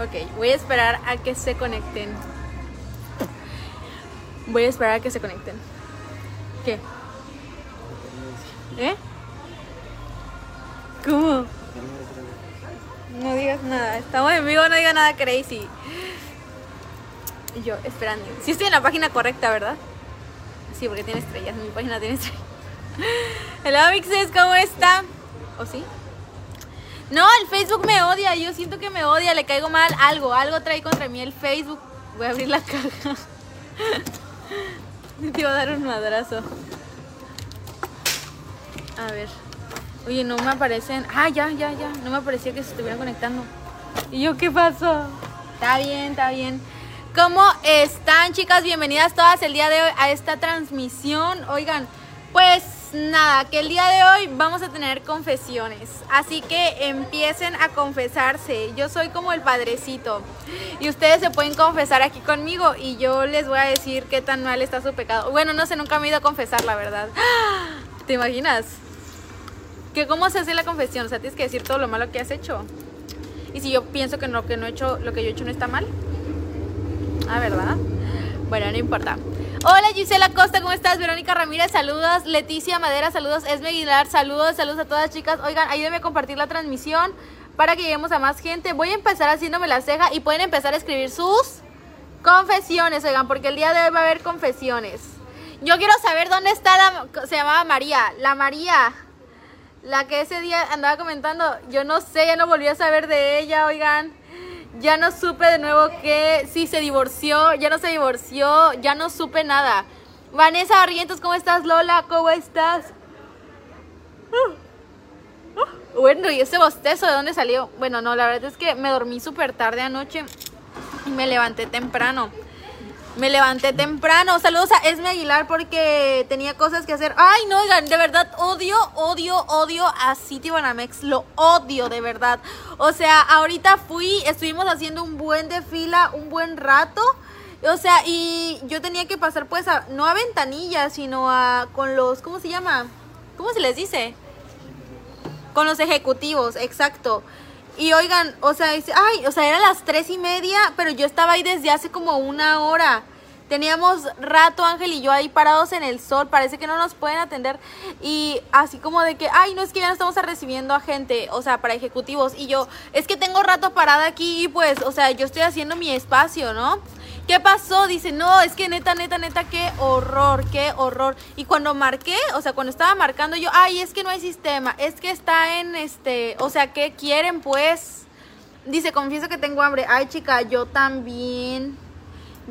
Ok, voy a esperar a que se conecten. Voy a esperar a que se conecten. ¿Qué? ¿Eh? ¿Cómo? No digas nada. Estamos en vivo, no digas nada crazy. Y yo esperando. Sí estoy en la página correcta, ¿verdad? Sí, porque tiene estrellas. Mi página tiene estrellas. Hola, Mixes, ¿cómo está? ¿O sí? No, el Facebook me odia. Yo siento que me odia. Le caigo mal. Algo, algo trae contra mí el Facebook. Voy a abrir la caja. Te iba a dar un madrazo. A ver. Oye, no me aparecen. Ah, ya, ya, ya. No me aparecía que se estuvieran conectando. ¿Y yo qué pasó? Está bien, está bien. ¿Cómo están, chicas? Bienvenidas todas el día de hoy a esta transmisión. Oigan, pues nada, que el día de hoy vamos a tener confesiones. Así que empiecen a confesarse. Yo soy como el padrecito. Y ustedes se pueden confesar aquí conmigo y yo les voy a decir qué tan mal está su pecado. Bueno, no sé, nunca me he ido a confesar, la verdad. ¿Te imaginas? Que cómo se hace la confesión, o sea, tienes que decir todo lo malo que has hecho. Y si yo pienso que no, que no he hecho, lo que yo he hecho no está mal. Ah, ¿verdad? Bueno, no importa. Hola Gisela Costa, ¿cómo estás? Verónica Ramírez, saludos. Leticia Madera, saludos. Esme Aguilar, saludos. Saludos a todas chicas. Oigan, ayúdenme a compartir la transmisión para que lleguemos a más gente. Voy a empezar haciéndome la ceja y pueden empezar a escribir sus confesiones, oigan, porque el día de hoy va a haber confesiones. Yo quiero saber dónde está la... Se llamaba María. La María. La que ese día andaba comentando. Yo no sé, ya no volví a saber de ella, oigan. Ya no supe de nuevo que sí se divorció, ya no se divorció, ya no supe nada. Vanessa Barrientos, ¿cómo estás? Lola, ¿cómo estás? Bueno, ¿y ese bostezo de dónde salió? Bueno, no, la verdad es que me dormí súper tarde anoche y me levanté temprano. Me levanté temprano. Saludos a Esme Aguilar porque tenía cosas que hacer. Ay, no, oigan, de verdad odio, odio, odio a City Banamex. Lo odio, de verdad. O sea, ahorita fui, estuvimos haciendo un buen de fila, un buen rato. O sea, y yo tenía que pasar pues a, no a ventanillas, sino a con los, ¿cómo se llama? ¿Cómo se les dice? Con los ejecutivos, exacto. Y oigan, o sea, dice, ay, o sea, eran las tres y media, pero yo estaba ahí desde hace como una hora. Teníamos rato Ángel y yo ahí parados en el sol, parece que no nos pueden atender y así como de que, ay, no es que ya no estamos recibiendo a gente, o sea, para ejecutivos y yo, es que tengo rato parada aquí y pues, o sea, yo estoy haciendo mi espacio, ¿no? ¿Qué pasó? Dice, no, es que neta, neta, neta, qué horror, qué horror. Y cuando marqué, o sea, cuando estaba marcando yo, ay, es que no hay sistema, es que está en este, o sea, ¿qué quieren pues? Dice, confieso que tengo hambre. Ay, chica, yo también.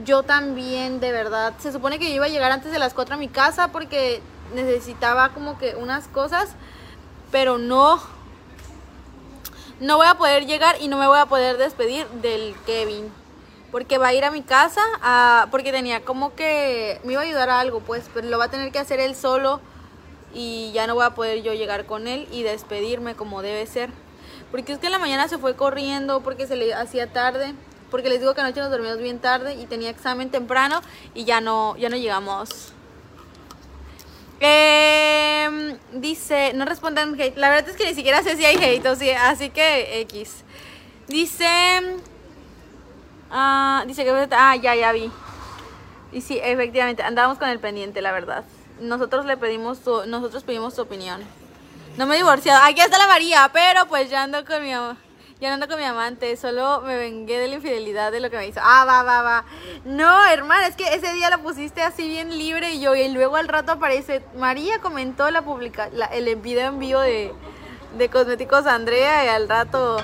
Yo también, de verdad. Se supone que yo iba a llegar antes de las 4 a mi casa porque necesitaba como que unas cosas, pero no. No voy a poder llegar y no me voy a poder despedir del Kevin porque va a ir a mi casa, porque tenía como que me iba a ayudar a algo, pues, pero lo va a tener que hacer él solo y ya no voy a poder yo llegar con él y despedirme como debe ser. Porque es que en la mañana se fue corriendo porque se le hacía tarde, porque les digo que anoche nos dormimos bien tarde y tenía examen temprano y ya no, ya no llegamos. Eh, dice, no respondan hate. La verdad es que ni siquiera sé si hay hate, o sea, así que X. Dice, Ah, dice que... Ah, ya, ya vi. Y sí, efectivamente, andábamos con el pendiente, la verdad. Nosotros le pedimos su, nosotros pedimos su opinión. No me he divorciado. Aquí está la María, pero pues ya ando con mi ya ando con mi amante, solo me vengué de la infidelidad de lo que me hizo. Ah, va, va, va. No, hermana, es que ese día la pusiste así bien libre y yo, y luego al rato aparece, María comentó la publica, el video en vivo de, de Cosméticos Andrea y al rato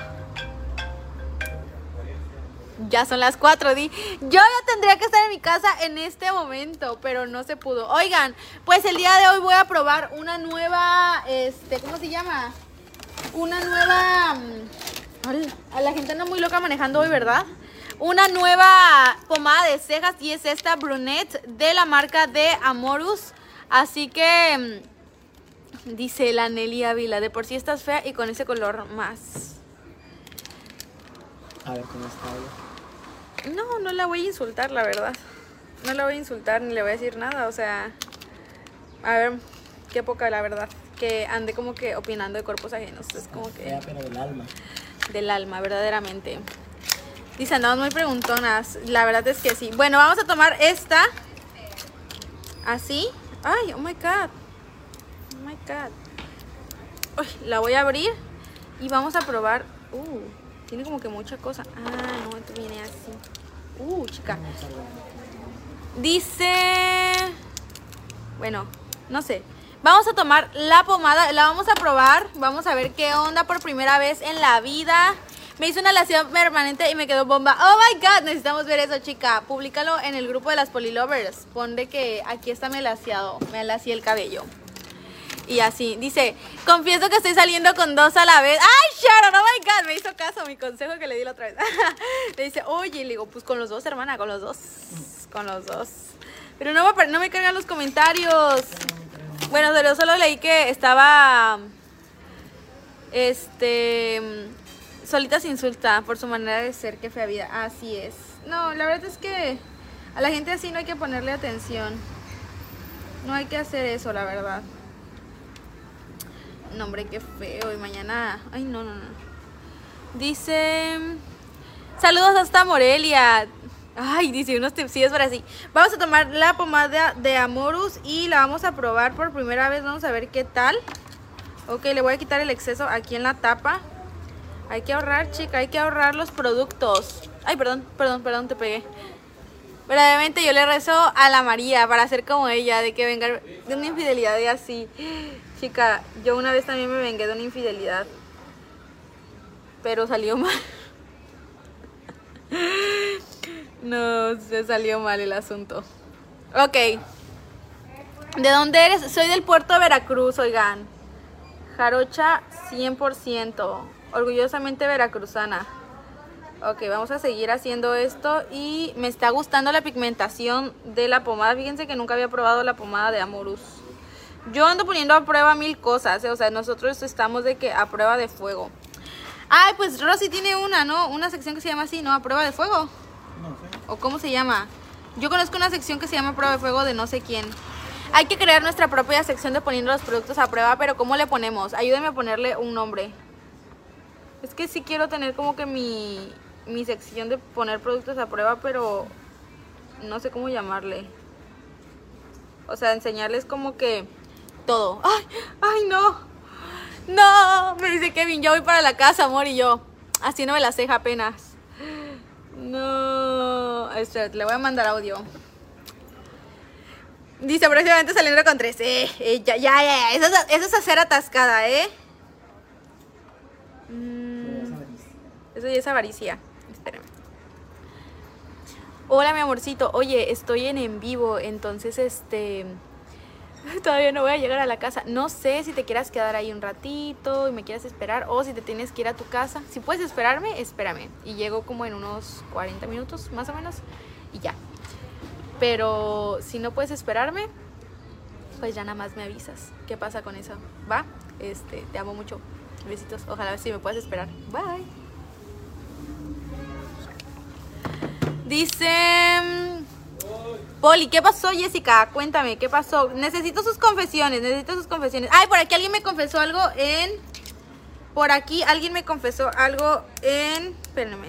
ya son las 4, di. Yo ya tendría que estar en mi casa en este momento, pero no se pudo. Oigan, pues el día de hoy voy a probar una nueva, este, ¿cómo se llama? Una nueva... Mm, a la gente anda muy loca manejando hoy, ¿verdad? Una nueva pomada de cejas y es esta brunette de la marca de Amorus. Así que... Mm, dice la Nelly Ávila, de por sí estás fea y con ese color más. A ver cómo está ella. No, no la voy a insultar, la verdad. No la voy a insultar ni le voy a decir nada, o sea... A ver, qué poca la verdad. Que ande como que opinando de cuerpos ajenos. Es como que... pero del alma. Del alma, verdaderamente. Dice, andamos muy preguntonas. La verdad es que sí. Bueno, vamos a tomar esta. Así. Ay, oh my god. Oh my god. Uy, la voy a abrir y vamos a probar. Uh, tiene como que mucha cosa. Ah, no, esto viene así. Uh, chica. Dice... Bueno, no sé. Vamos a tomar la pomada, la vamos a probar. Vamos a ver qué onda por primera vez en la vida. Me hizo una lación permanente y me quedó bomba. Oh my god, necesitamos ver eso, chica. Públicalo en el grupo de las Polylovers. Ponle que aquí está laciado. Me lacié el cabello. Y así, dice, confieso que estoy saliendo con dos a la vez. ¡Ay, Sharon! ¡Oh, my God! Me hizo caso mi consejo que le di la otra vez. le dice, oye, le digo, pues con los dos, hermana, con los dos. Con los dos. Pero no me, no me cargan los comentarios. Bueno, solo, solo leí que estaba... Este... Solita se insulta por su manera de ser, qué fea vida. Así es. No, la verdad es que a la gente así no hay que ponerle atención. No hay que hacer eso, la verdad. No, hombre, qué feo. Y mañana... Ay, no, no, no. Dice... Saludos hasta Morelia. Ay, dice unos tips, sí, es para sí. Vamos a tomar la pomada de Amorus y la vamos a probar por primera vez. Vamos a ver qué tal. Ok, le voy a quitar el exceso aquí en la tapa. Hay que ahorrar, chica, hay que ahorrar los productos. Ay, perdón, perdón, perdón, te pegué. Brevemente yo le rezo a la María para ser como ella, de que venga de una infidelidad y así. Chica, yo una vez también me vengué de una infidelidad. Pero salió mal. No, se salió mal el asunto. Ok. ¿De dónde eres? Soy del puerto de Veracruz, oigan. Jarocha 100% orgullosamente veracruzana. Ok, vamos a seguir haciendo esto y me está gustando la pigmentación de la pomada. Fíjense que nunca había probado la pomada de Amorus. Yo ando poniendo a prueba mil cosas, ¿eh? o sea, nosotros estamos de que a prueba de fuego. Ay, pues Rosy tiene una, ¿no? Una sección que se llama así, ¿no? A prueba de fuego. No sé. ¿O cómo se llama? Yo conozco una sección que se llama prueba de fuego de no sé quién. Hay que crear nuestra propia sección de poniendo los productos a prueba, pero ¿cómo le ponemos? Ayúdenme a ponerle un nombre. Es que sí quiero tener como que mi, mi sección de poner productos a prueba, pero no sé cómo llamarle. O sea, enseñarles como que todo. ¡Ay! ¡Ay, no! ¡No! Me dice Kevin, yo voy para la casa, amor, y yo haciéndome la ceja apenas. No. Le voy a mandar audio. Dice, próximamente saliendo con tres. Eh, eh ya, ya, ya. Eso, eso es hacer atascada, ¿eh? Eso ya es avaricia. Hola, mi amorcito. Oye, estoy en en vivo, entonces este todavía no voy a llegar a la casa. No sé si te quieras quedar ahí un ratito y me quieras esperar o si te tienes que ir a tu casa. Si puedes esperarme, espérame. Y llego como en unos 40 minutos más o menos y ya. Pero si no puedes esperarme, pues ya nada más me avisas. ¿Qué pasa con eso? ¿Va? Este, te amo mucho. Besitos. Ojalá si me puedas esperar. Bye. Dice... Poli, ¿qué pasó Jessica? Cuéntame, ¿qué pasó? Necesito sus confesiones, necesito sus confesiones. Ay, por aquí alguien me confesó algo en... Por aquí alguien me confesó algo en... Espérenme.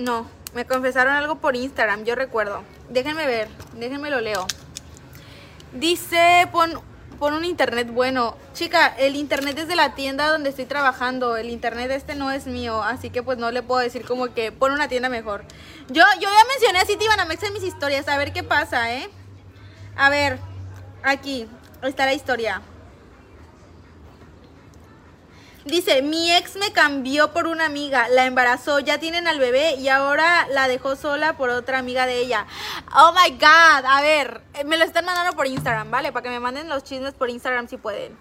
No, me confesaron algo por Instagram, yo recuerdo. Déjenme ver, déjenme lo leo. Dice, pon pon un internet bueno. Chica, el internet es de la tienda donde estoy trabajando. El internet este no es mío, así que pues no le puedo decir como que pon una tienda mejor. Yo, yo ya mencioné a Citibanamex en mis historias, a ver qué pasa, ¿eh? A ver, aquí está la historia. Dice, mi ex me cambió por una amiga, la embarazó, ya tienen al bebé y ahora la dejó sola por otra amiga de ella. Oh my god, a ver, eh, me lo están mandando por Instagram, ¿vale? Para que me manden los chismes por Instagram si pueden.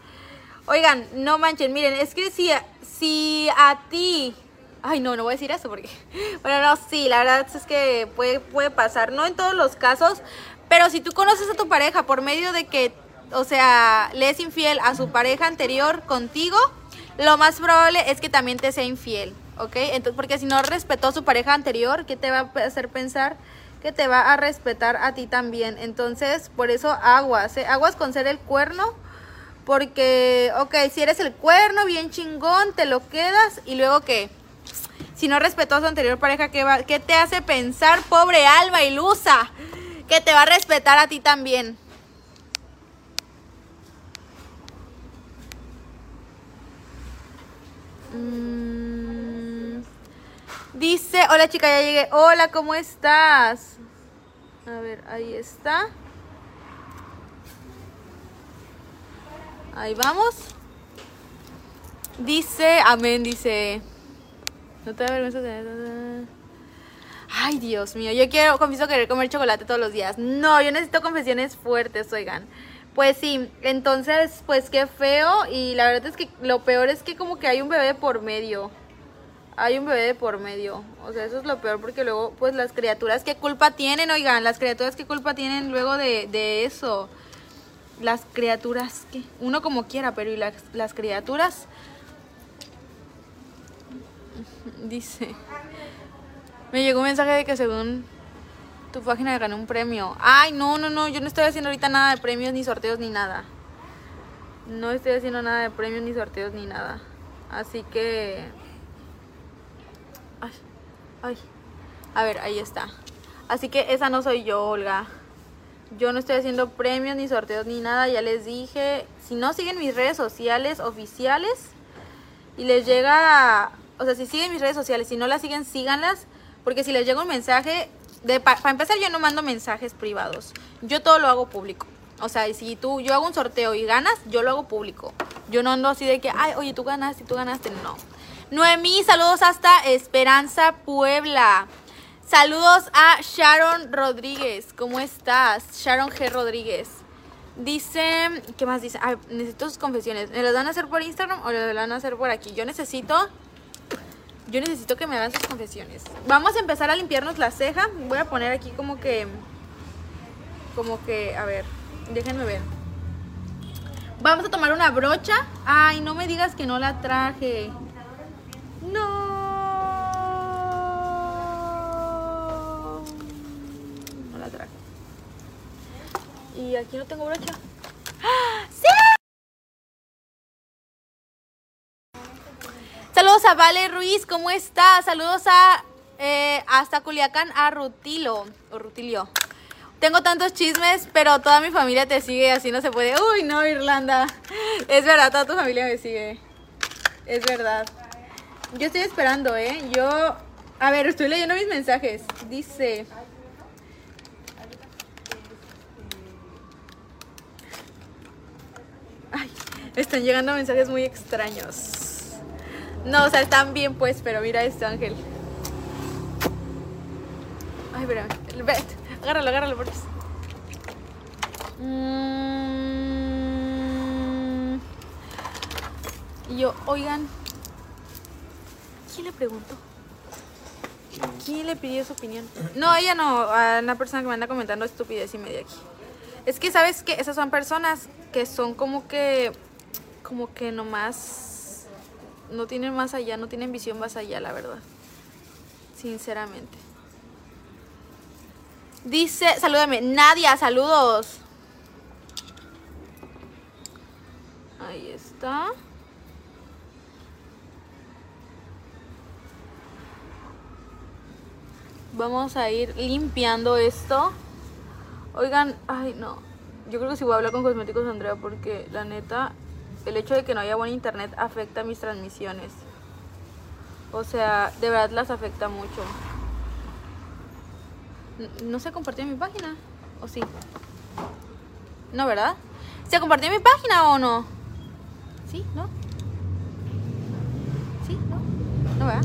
Oigan, no manchen, miren, es que si, si a ti... Ay, no, no voy a decir eso porque... Bueno, no, sí, la verdad es que puede, puede pasar, no en todos los casos, pero si tú conoces a tu pareja por medio de que, o sea, le es infiel a su pareja anterior contigo lo más probable es que también te sea infiel, ¿ok? Entonces, porque si no respetó a su pareja anterior, ¿qué te va a hacer pensar? Que te va a respetar a ti también. Entonces, por eso aguas, ¿eh? Aguas con ser el cuerno. Porque, ok, si eres el cuerno, bien chingón, te lo quedas y luego ¿qué? Si no respetó a su anterior pareja, ¿qué, ¿qué te hace pensar, pobre Alba ilusa? Que te va a respetar a ti también. Mm, dice, hola chica, ya llegué. Hola, ¿cómo estás? A ver, ahí está. Ahí vamos. Dice, amén, dice. No te da vergüenza tener... Ay, Dios mío, yo quiero, confieso querer comer chocolate todos los días. No, yo necesito confesiones fuertes, oigan. Pues sí, entonces, pues qué feo. Y la verdad es que lo peor es que como que hay un bebé por medio. Hay un bebé por medio. O sea, eso es lo peor porque luego, pues las criaturas, ¿qué culpa tienen? Oigan, las criaturas, ¿qué culpa tienen luego de, de eso? Las criaturas, ¿qué? Uno como quiera, pero ¿y las, las criaturas? Dice... Me llegó un mensaje de que según tu página gané un premio. Ay, no, no, no, yo no estoy haciendo ahorita nada de premios, ni sorteos, ni nada. No estoy haciendo nada de premios, ni sorteos, ni nada. Así que... Ay, ay. A ver, ahí está. Así que esa no soy yo, Olga. Yo no estoy haciendo premios, ni sorteos, ni nada. Ya les dije. Si no siguen mis redes sociales oficiales y les llega... O sea, si siguen mis redes sociales, si no las siguen, síganlas porque si les llega un mensaje, de, para empezar yo no mando mensajes privados. Yo todo lo hago público. O sea, si tú, yo hago un sorteo y ganas, yo lo hago público. Yo no ando así de que, ay, oye, tú ganaste, tú ganaste. No. Noemí, saludos hasta Esperanza, Puebla. Saludos a Sharon Rodríguez. ¿Cómo estás? Sharon G. Rodríguez. Dice, ¿qué más dice? necesito sus confesiones. ¿Me las van a hacer por Instagram o las van a hacer por aquí? Yo necesito yo necesito que me hagan sus confesiones. Vamos a empezar a limpiarnos la ceja. Voy a poner aquí como que... Como que... A ver, déjenme ver. Vamos a tomar una brocha. Ay, no me digas que no la traje. No. No la traje. Y aquí no tengo brocha. ¡Ah! ¡Sí! Saludos a Vale Ruiz, ¿cómo estás? Saludos a eh, hasta Culiacán a Rutilo o Rutilio. Tengo tantos chismes, pero toda mi familia te sigue, así no se puede. Uy, no, Irlanda. Es verdad, toda tu familia me sigue. Es verdad. Yo estoy esperando, ¿eh? Yo... A ver, estoy leyendo mis mensajes. Dice... Ay, están llegando mensajes muy extraños. No, o sea, están bien pues, pero mira esto, Ángel. Ay, espera, agárralo, agárralo, por eso. Mm. Y yo, oigan, ¿quién le preguntó? ¿Quién le pidió su opinión? No, ella no, a una persona que me anda comentando estupidez y media aquí. Es que, ¿sabes que Esas son personas que son como que, como que nomás no tienen más allá, no tienen visión más allá, la verdad. Sinceramente. Dice, salúdame, Nadia, saludos. Ahí está. Vamos a ir limpiando esto. Oigan, ay no. Yo creo que si voy a hablar con Cosméticos Andrea porque la neta el hecho de que no haya buen internet afecta mis transmisiones. O sea, de verdad las afecta mucho. ¿No se compartió mi página? ¿O sí? No, ¿verdad? ¿Se compartió mi página o no? ¿Sí? ¿No? ¿Sí? ¿No? ¿No, verdad?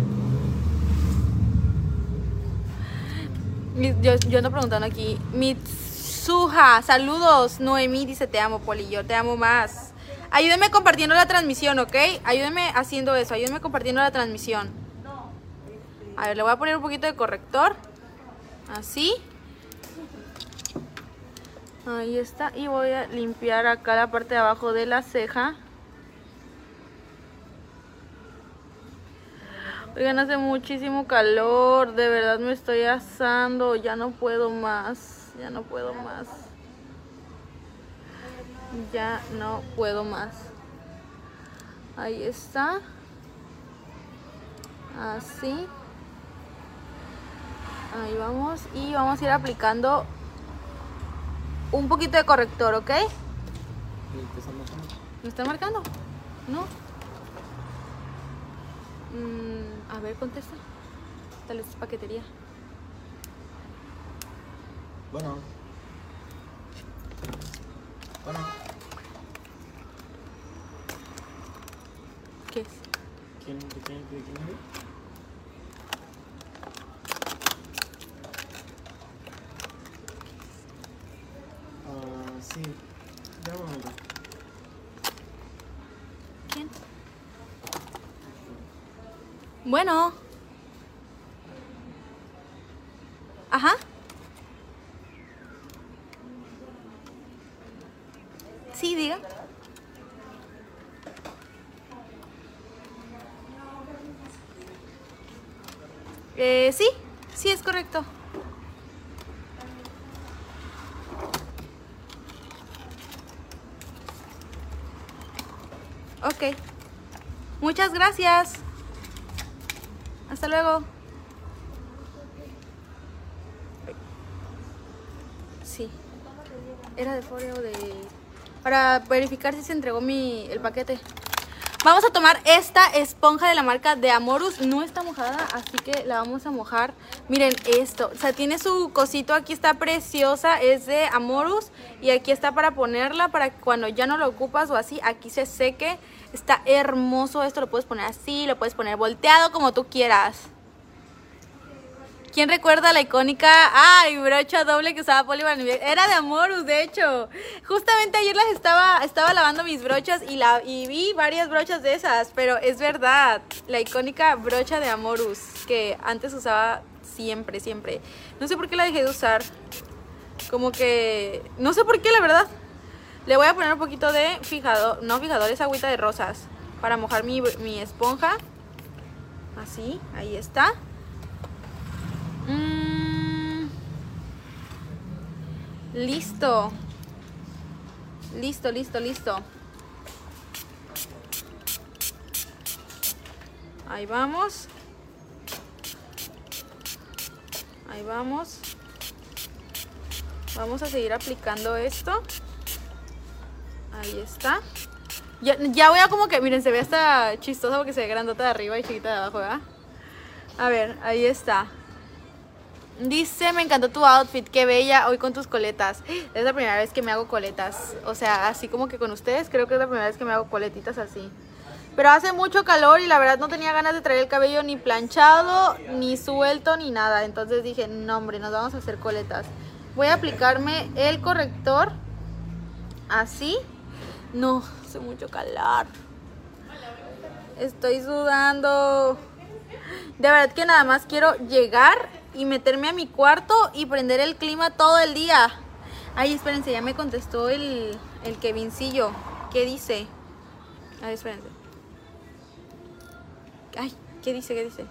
Yo, yo ando preguntando aquí. Mitsuha, saludos. Noemí dice te amo, Poli. Yo te amo más. Ayúdenme compartiendo la transmisión, ¿ok? Ayúdenme haciendo eso, ayúdenme compartiendo la transmisión. A ver, le voy a poner un poquito de corrector. Así. Ahí está. Y voy a limpiar acá la parte de abajo de la ceja. Oigan, hace muchísimo calor. De verdad me estoy asando. Ya no puedo más. Ya no puedo más ya no puedo más ahí está así Ahí vamos. Y vamos a ir aplicando un poquito de corrector, ¿ok? ¿Me están marcando? ¿No? Mm, a ver, contesta. Tal vez es paquetería. Bueno. Bueno. ¿Qué es? ¿Quién, quién, quién, quién es? Ah, sí. Bueno. Ajá. Sí, diga. Eh, sí, sí es correcto. Ok. Muchas gracias. Hasta luego. Sí. Era de Foreo de... Para verificar si se entregó mi, el paquete. Vamos a tomar esta esponja de la marca de Amorus. No está mojada, así que la vamos a mojar. Miren esto. O sea, tiene su cosito. Aquí está preciosa. Es de Amorus. Y aquí está para ponerla. Para que cuando ya no lo ocupas o así, aquí se seque. Está hermoso. Esto lo puedes poner así. Lo puedes poner volteado como tú quieras. ¿Quién recuerda la icónica? ¡Ay! Brocha doble que usaba Poli. Era de Amorus, de hecho. Justamente ayer las estaba, estaba lavando mis brochas y, la, y vi varias brochas de esas. Pero es verdad. La icónica brocha de Amorus. Que antes usaba siempre, siempre. No sé por qué la dejé de usar. Como que... No sé por qué, la verdad. Le voy a poner un poquito de fijador. No fijador, es agüita de rosas. Para mojar mi, mi esponja. Así, ahí está. Mm. Listo. Listo, listo, listo. Ahí vamos. Ahí vamos. Vamos a seguir aplicando esto. Ahí está. Ya, voy a como que, miren, se ve hasta chistoso porque se ve grandota de arriba y chiquita de abajo, ¿verdad? A ver, ahí está. Dice, me encantó tu outfit, qué bella, hoy con tus coletas. Es la primera vez que me hago coletas. O sea, así como que con ustedes, creo que es la primera vez que me hago coletitas así. Pero hace mucho calor y la verdad no tenía ganas de traer el cabello ni planchado, ni suelto, ni nada. Entonces dije, no hombre, nos vamos a hacer coletas. Voy a aplicarme el corrector así. No, hace mucho calor. Estoy sudando. De verdad que nada más quiero llegar y meterme a mi cuarto y prender el clima todo el día. Ay, espérense, ya me contestó el, el Kevincillo. ¿Qué dice? Ay, espérense. Ay, ¿qué dice? ¿Qué dice?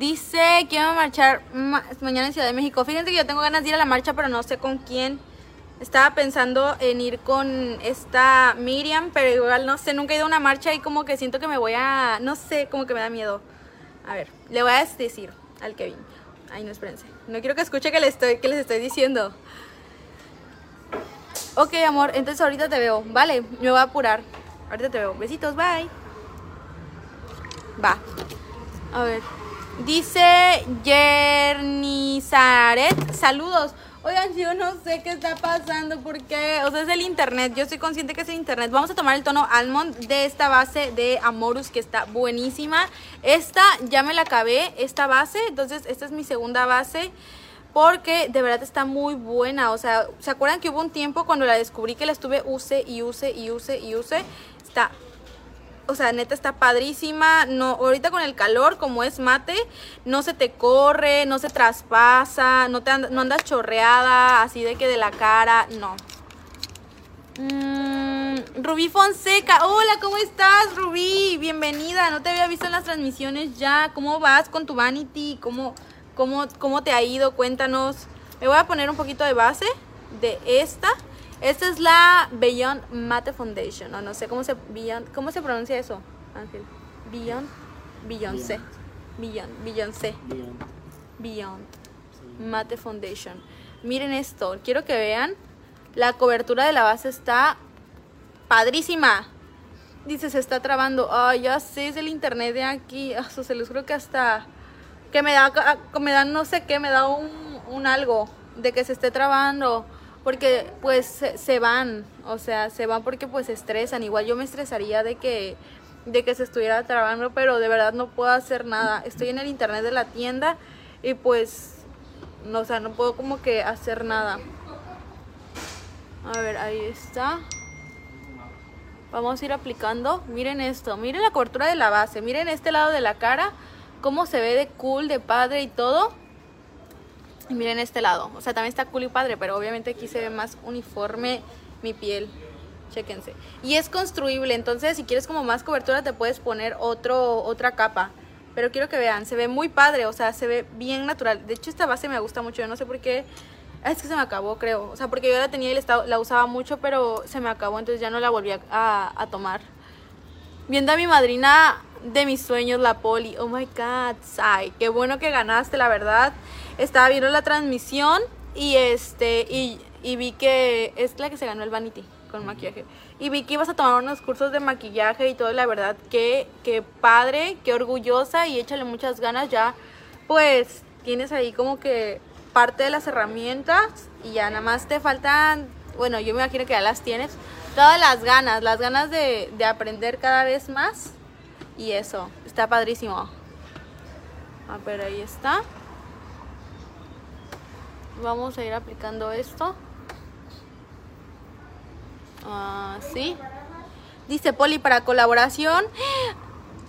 Dice a marchar ma- mañana en Ciudad de México. Fíjense que yo tengo ganas de ir a la marcha, pero no sé con quién. Estaba pensando en ir con esta Miriam, pero igual no sé, nunca he ido a una marcha y como que siento que me voy a, no sé, como que me da miedo. A ver, le voy a decir al Kevin. Ay, no, espérense. No quiero que escuche que, le estoy, que les estoy diciendo. Ok, amor, entonces ahorita te veo. Vale, me voy a apurar. Ahorita te veo. Besitos, bye. Va. A ver. Dice Yernizaret. Saludos. Oigan, yo no sé qué está pasando porque, o sea, es el internet. Yo estoy consciente que es el internet. Vamos a tomar el tono almond de esta base de Amorus que está buenísima. Esta ya me la acabé, esta base. Entonces, esta es mi segunda base porque de verdad está muy buena. O sea, ¿se acuerdan que hubo un tiempo cuando la descubrí que la estuve use y use y use y use? Está o sea, neta está padrísima. No, ahorita con el calor, como es mate, no se te corre, no se traspasa, no te no andas chorreada, así de que de la cara, no. Mm, Rubí Fonseca, hola, ¿cómo estás, Rubí? Bienvenida, no te había visto en las transmisiones ya. ¿Cómo vas con tu Vanity? ¿Cómo, cómo, cómo te ha ido? Cuéntanos. Me voy a poner un poquito de base de esta. Esta es la Beyond Matte Foundation, o no sé cómo se, Beyond, ¿cómo se pronuncia eso, Ángel? Beyond, Beyoncé, Beyond, Beyoncé, Bien. Beyond Sí. Matte Foundation. Miren esto, quiero que vean. La cobertura de la base está padrísima. Dice, se está trabando. Ay, ya sé, es el internet de aquí. Ah, se los creo que hasta... Que me da, me da no sé qué, me da un, un algo de que se esté trabando. Porque pues se, van, o sea, se van porque pues se estresan. Igual yo me estresaría de que, de que se estuviera trabando, pero de verdad no puedo hacer nada. Estoy en el internet de la tienda y pues, no, o sea, no puedo como que hacer nada. A ver, ahí está. Vamos a ir aplicando. Miren esto, miren la cobertura de la base, miren este lado de la cara, cómo se ve de cool, de padre y todo. Y miren este lado, o sea, también está cool y padre, pero obviamente aquí se ve más uniforme mi piel. Chéquense. Y es construible, entonces si quieres como más cobertura te puedes poner otro, otra capa. Pero quiero que vean, se ve muy padre, o sea, se ve bien natural. De hecho, esta base me gusta mucho, yo no sé por qué. Ah, Es que se me acabó, creo. O sea, porque yo la tenía y la, usaba mucho, pero se me acabó, entonces ya no la volví a, a- a tomar. Viendo a mi madrina de mis sueños, la Poli. Oh my God, Sai. Qué bueno que ganaste, la verdad. Estaba viendo la transmisión y este y, y vi que es la que se ganó el Vanity con maquillaje. Y vi que ibas a tomar unos cursos de maquillaje y todo, la verdad, que, que padre, qué orgullosa y échale muchas ganas ya. Pues tienes ahí como que parte de las herramientas y ya nada más te faltan, bueno, yo me imagino que ya las tienes, todas las ganas, las ganas de, de aprender cada vez más. Y eso, está padrísimo. A ver, ahí está. Vamos a ir aplicando esto. Así. Dice Poli para colaboración.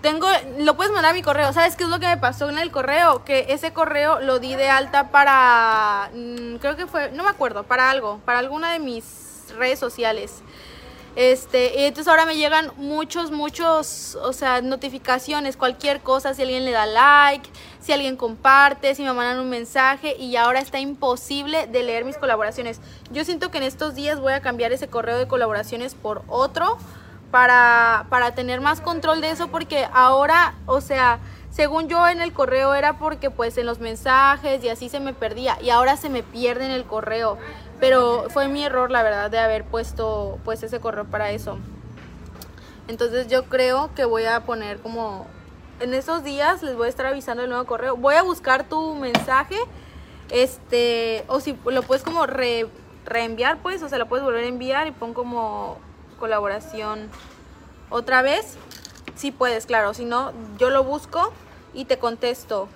Tengo, lo puedes mandar a mi correo. ¿Sabes qué es lo que me pasó en el correo? Que ese correo lo di de alta para, mm, creo que fue, no me acuerdo, para algo, para alguna de mis redes sociales. Este, entonces ahora me llegan muchos, muchos, o sea, notificaciones, cualquier cosa, si alguien le da like, si alguien comparte, si me mandan un mensaje y ahora está imposible de leer mis colaboraciones. Yo siento que en estos días voy a cambiar ese correo de colaboraciones por otro para, para tener más control de eso porque ahora, o sea, según yo en el correo era porque pues en los mensajes y así se me perdía y ahora se me pierde en el correo. Pero fue mi error, la verdad, de haber puesto pues ese correo para eso. Entonces yo creo que voy a poner como en esos días les voy a estar avisando el nuevo correo. Voy a buscar tu mensaje, este, o si lo puedes como re- reenviar, pues, o sea, lo puedes volver a enviar y pon como colaboración otra vez. Si puedes, claro, si no, yo lo busco y te contesto.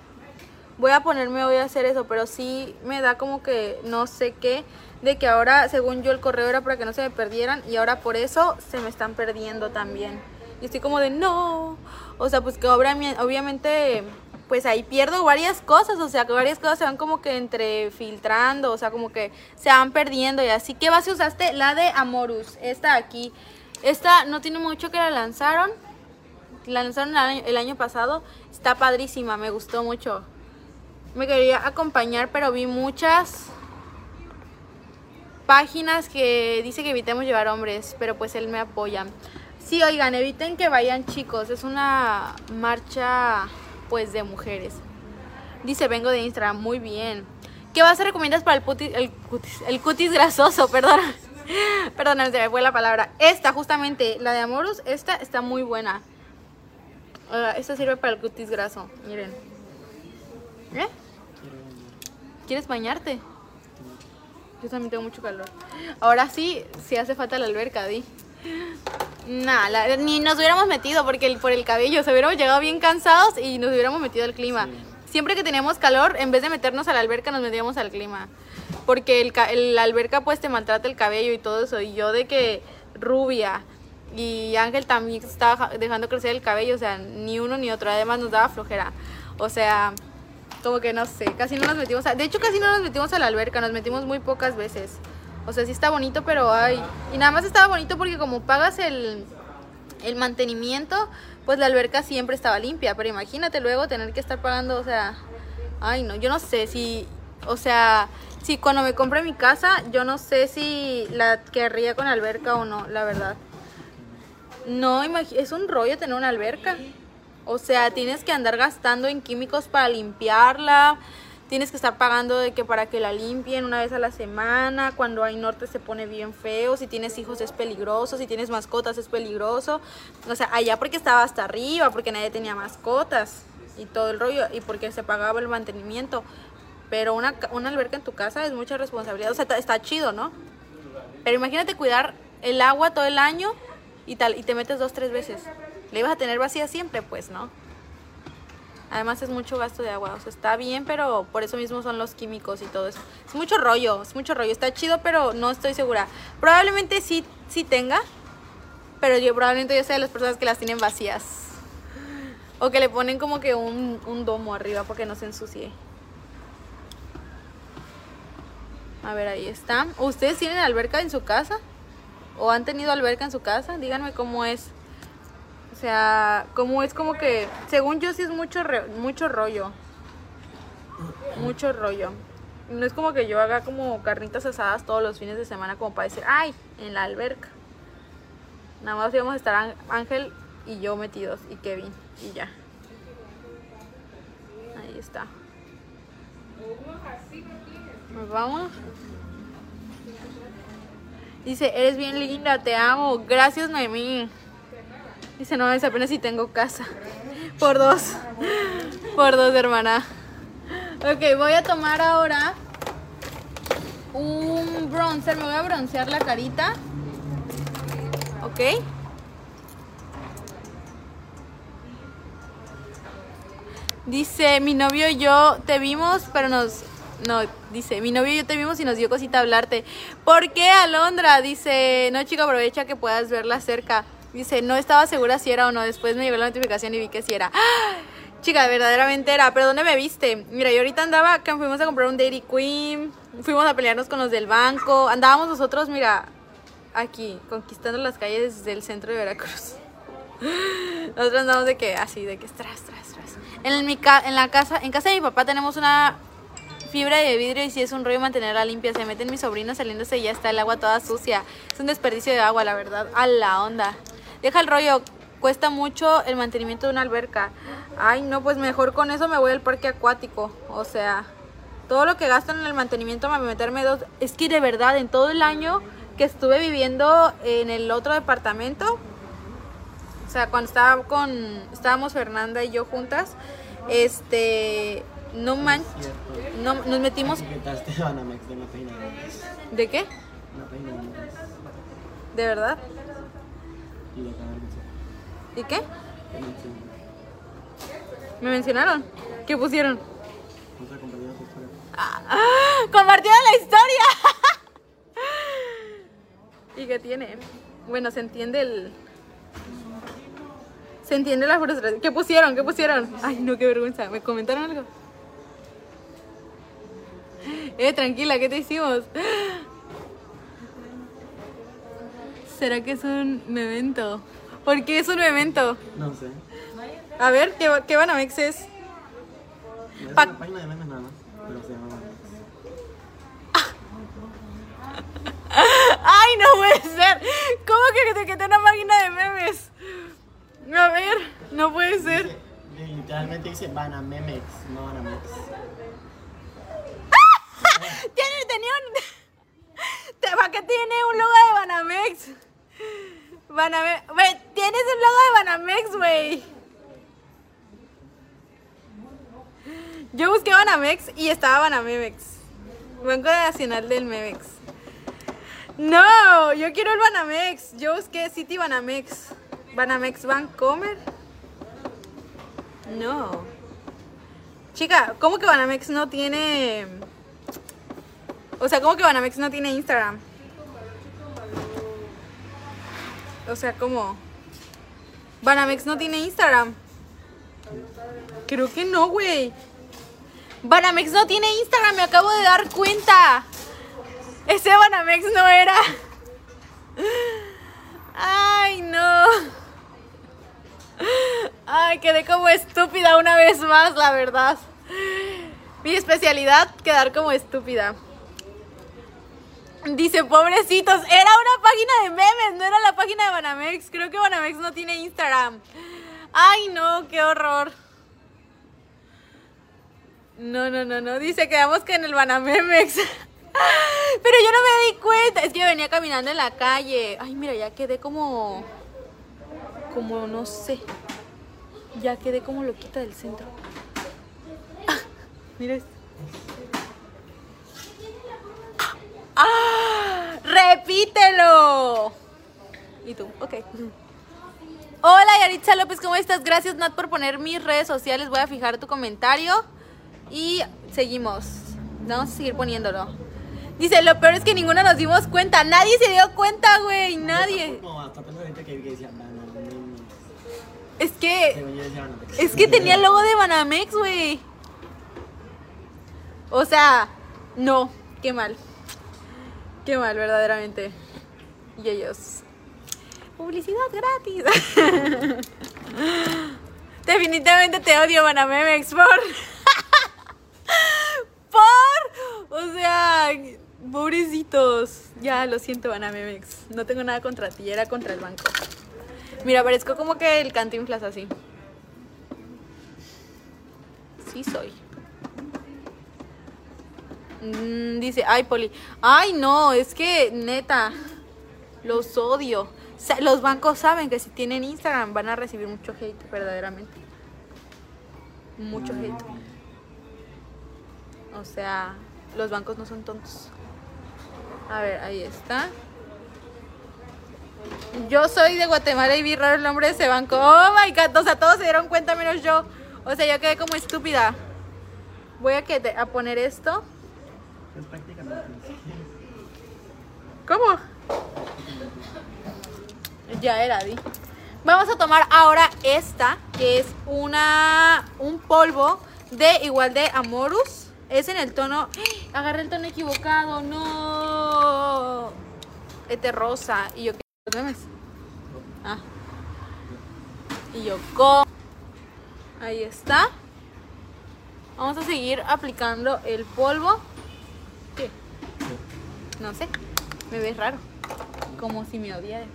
Voy a ponerme hoy a hacer eso, pero sí me da como que no sé qué, de que ahora, según yo, el correo era para que no se me perdieran y ahora por eso se me están perdiendo también. Y estoy como de no. O sea, pues que obviamente, pues ahí pierdo varias cosas, o sea, que varias cosas se van como que entre filtrando, o sea, como que se van perdiendo y así. ¿Qué base usaste? La de Amorus, esta aquí. Esta no tiene mucho que la lanzaron. La lanzaron el año, el año pasado. Está padrísima, me gustó mucho. Me quería acompañar, pero vi muchas páginas que dice que evitemos llevar hombres, pero pues él me apoya. Sí, oigan, eviten que vayan chicos, es una marcha pues de mujeres. Dice, vengo de Instagram, muy bien. ¿Qué vas a recomiendas para el, puti- el, cutis, el cutis grasoso? Perdón. Perdón, se me fue la palabra. Esta, justamente, la de Amorus, esta está muy buena. Ah, esta sirve para el cutis graso, miren. ¿Eh? ¿Quieres bañarte? Yo también tengo mucho calor. Ahora sí, sí hace falta la alberca, di. Nah, la- ni nos hubiéramos metido porque el- por el cabello, se hubiéramos llegado bien cansados y nos hubiéramos metido al clima. Siempre que teníamos calor, en vez de meternos a la alberca, nos metíamos al clima. Porque el, la alberca pues te maltrata el cabello y todo eso. Y yo de que rubia Y Ángel también estaba ja- dejando crecer el cabello, o sea, ni uno ni otro. Además nos daba flojera. O sea, como que no sé, casi no nos metimos a... De hecho, casi no nos metimos a la alberca, nos metimos muy pocas veces. O sea, sí está bonito, pero ay... Y nada más estaba bonito porque como pagas el, el mantenimiento, pues la alberca siempre estaba limpia. Pero imagínate luego tener que estar pagando, o sea... Ay, no, yo no sé si... O sea, si cuando me compre mi casa, yo no sé si la querría con alberca o no, la verdad. No, es un rollo tener una alberca. O sea, tienes que andar gastando en químicos para limpiarla. Tienes que estar pagando de que para que la limpien una vez a la semana. Cuando hay norte se pone bien feo. Si tienes hijos es peligroso. Si tienes mascotas es peligroso. O sea, allá porque estaba hasta arriba, porque nadie tenía mascotas y todo el rollo. Y porque se pagaba el mantenimiento. Pero una, una alberca en tu casa es mucha responsabilidad. O sea, está- está chido, ¿no? Pero imagínate cuidar el agua todo el año y tal, y te metes dos, tres veces. ¿Le ibas a tener vacía siempre? Pues no. Además es mucho gasto de agua. O sea, está bien, pero por eso mismo son los químicos y todo eso. Es mucho rollo, es mucho rollo. Está chido, pero no estoy segura. Probablemente sí, sí tenga, pero yo probablemente yo sea de las personas que las tienen vacías. O que le ponen como que un, un domo arriba para que no se ensucie. A ver, ahí está. ¿Ustedes tienen alberca en su casa? ¿O han tenido alberca en su casa? Díganme cómo es. O sea, cómo es como que, según yo sí es mucho, re- mucho rollo. Mucho rollo. No es como que yo haga como carnitas asadas todos los fines de semana como para decir, ay, en la alberca. Nada más íbamos a estar Án- Ángel y yo metidos y Kevin y ya. Ahí está. Nos vamos. Dice, eres bien linda, te amo. Gracias, Noemí. Dice, no, es apenas si tengo casa. Por dos. Por dos, hermana. Ok, voy a tomar ahora un bronzer. Me voy a broncear la carita. Ok. Dice, mi novio y yo te vimos, pero nos... No, dice, mi novio y yo te vimos y nos dio cosita hablarte. ¿Por qué, Alondra? Dice, no, chica, aprovecha que puedas verla cerca. Dice, no estaba segura si era o no. Después me llegó la notificación y vi que sí era. ¡Ah! Chica, verdaderamente era. ¿Pero dónde me viste? Mira, yo ahorita andaba, que fuimos a comprar un Dairy Queen. Fuimos a pelearnos con los del banco. Andábamos nosotros, mira, aquí, conquistando las calles del centro de Veracruz. Nosotros andamos de que, así, de que, tras, tras, tras. En, mi ca- en la casa, en casa de mi papá tenemos una fibra de vidrio y si es un rollo mantenerla limpia. Se meten mis sobrinos saliéndose y ya está el agua toda sucia. Es un desperdicio de agua, la verdad. A la onda. Deja el rollo. Cuesta mucho el mantenimiento de una alberca. Ay, no, pues mejor con eso me voy al parque acuático. O sea, todo lo que gastan en el mantenimiento para meterme dos. Es que de verdad, en todo el año que estuve viviendo en el otro departamento, o sea, cuando estaba con, estábamos Fernanda y yo juntas, este, no manches, no, nos metimos, de una página de memes. ¿de qué? ¿De verdad? Y lo acaban de hacer. ¿Y qué? ¿Me mencionaron? ¿Qué pusieron? Otra compañera de historia. ¡Ah! ¡Compartieron la historia! ¿Y qué tiene? Bueno, se entiende el... Se entiende la frustración. ¿Qué pusieron? ¿Qué pusieron? Ay, no, qué vergüenza. ¿Me comentaron algo? Eh, tranquila, ¿qué te hicimos? ¿Será que es un memento? ¿Por qué es un memento? No sé. A ver, ¿qué, qué Banamex es? Es Pa- una página de memes nada más. Pero se llama Banamex. ¡Ay, no puede ser! ¿Cómo que te quedé una máquina de memes? A ver, no puede ser. Dice- Literalmente dice Banamemex, no Banamex. Tiene, tenía un... ¿Para qué tiene un logo de Banamex? Banamex... Güey, tienes un logo de Banamex, güey. Yo busqué Banamex y estaba Banamex. Banco Nacional del Memex. No, yo quiero el Banamex. Yo busqué City Banamex. Banamex Bancomer. No. Chica, ¿cómo que Banamex no tiene... O sea, ¿cómo que Banamex no tiene Instagram? O sea, como... Banamex no tiene Instagram. Creo que no, güey. Banamex no tiene Instagram, me acabo de dar cuenta. Ese Banamex no era. Ay, no. Ay, quedé como estúpida una vez más, la verdad. Mi especialidad, quedar como estúpida. Dice, pobrecitos, era una página de memes, no era la página de Banamex. Creo que Banamex no tiene Instagram. Ay, no, qué horror. No, no, no, no. Dice, quedamos que en el Banamex. Pero yo no me di cuenta. Es que venía caminando en la calle. Ay, mira, ya quedé como. Como no sé. Ya quedé como loquita del centro. mira esto. ¡Ah! ¡Repítelo! ¿Y tú? Ok. Hola Yaritza López, ¿cómo estás? Gracias Nat por poner mis redes sociales. Voy a fijar tu comentario. Y seguimos. Vamos a seguir poniéndolo. Dice, lo peor es que ninguno nos dimos cuenta. Nadie se dio cuenta, güey. Nadie. No, hasta que decía. Es que... Es que tenía el logo de Banamex, güey. O sea, no. Qué mal. Qué mal, verdaderamente. Y ellos. Publicidad gratis. Definitivamente te odio, Banamex, por. por. O sea, pobrecitos. Ya, lo siento, Banamex. No tengo nada contra ti, era contra el banco. Mira, parezco como que el cantinflas así. Sí soy. Mm, dice, ay, Poli. Ay, no, es que neta, los odio. Los bancos saben que si tienen Instagram van a recibir mucho hate, verdaderamente. Mucho hate. O sea, los bancos no son tontos. A ver, ahí está. Yo soy de Guatemala y vi raro el nombre de ese banco. Oh my god, o sea, todos se dieron cuenta menos yo. O sea, yo quedé como estúpida. Voy a, que a poner esto. Es prácticamente así. ¿Cómo? Ya era, Di. Vamos a tomar ahora esta, que es una un polvo de igual de Amorus. Es en el tono. ¡Ah! Agarré el tono equivocado, no. Este rosa. Y yo qué memes. Ah. Y yo con. Ahí está. Vamos a seguir aplicando el polvo. No sé. Me ves raro. Como si me odiara.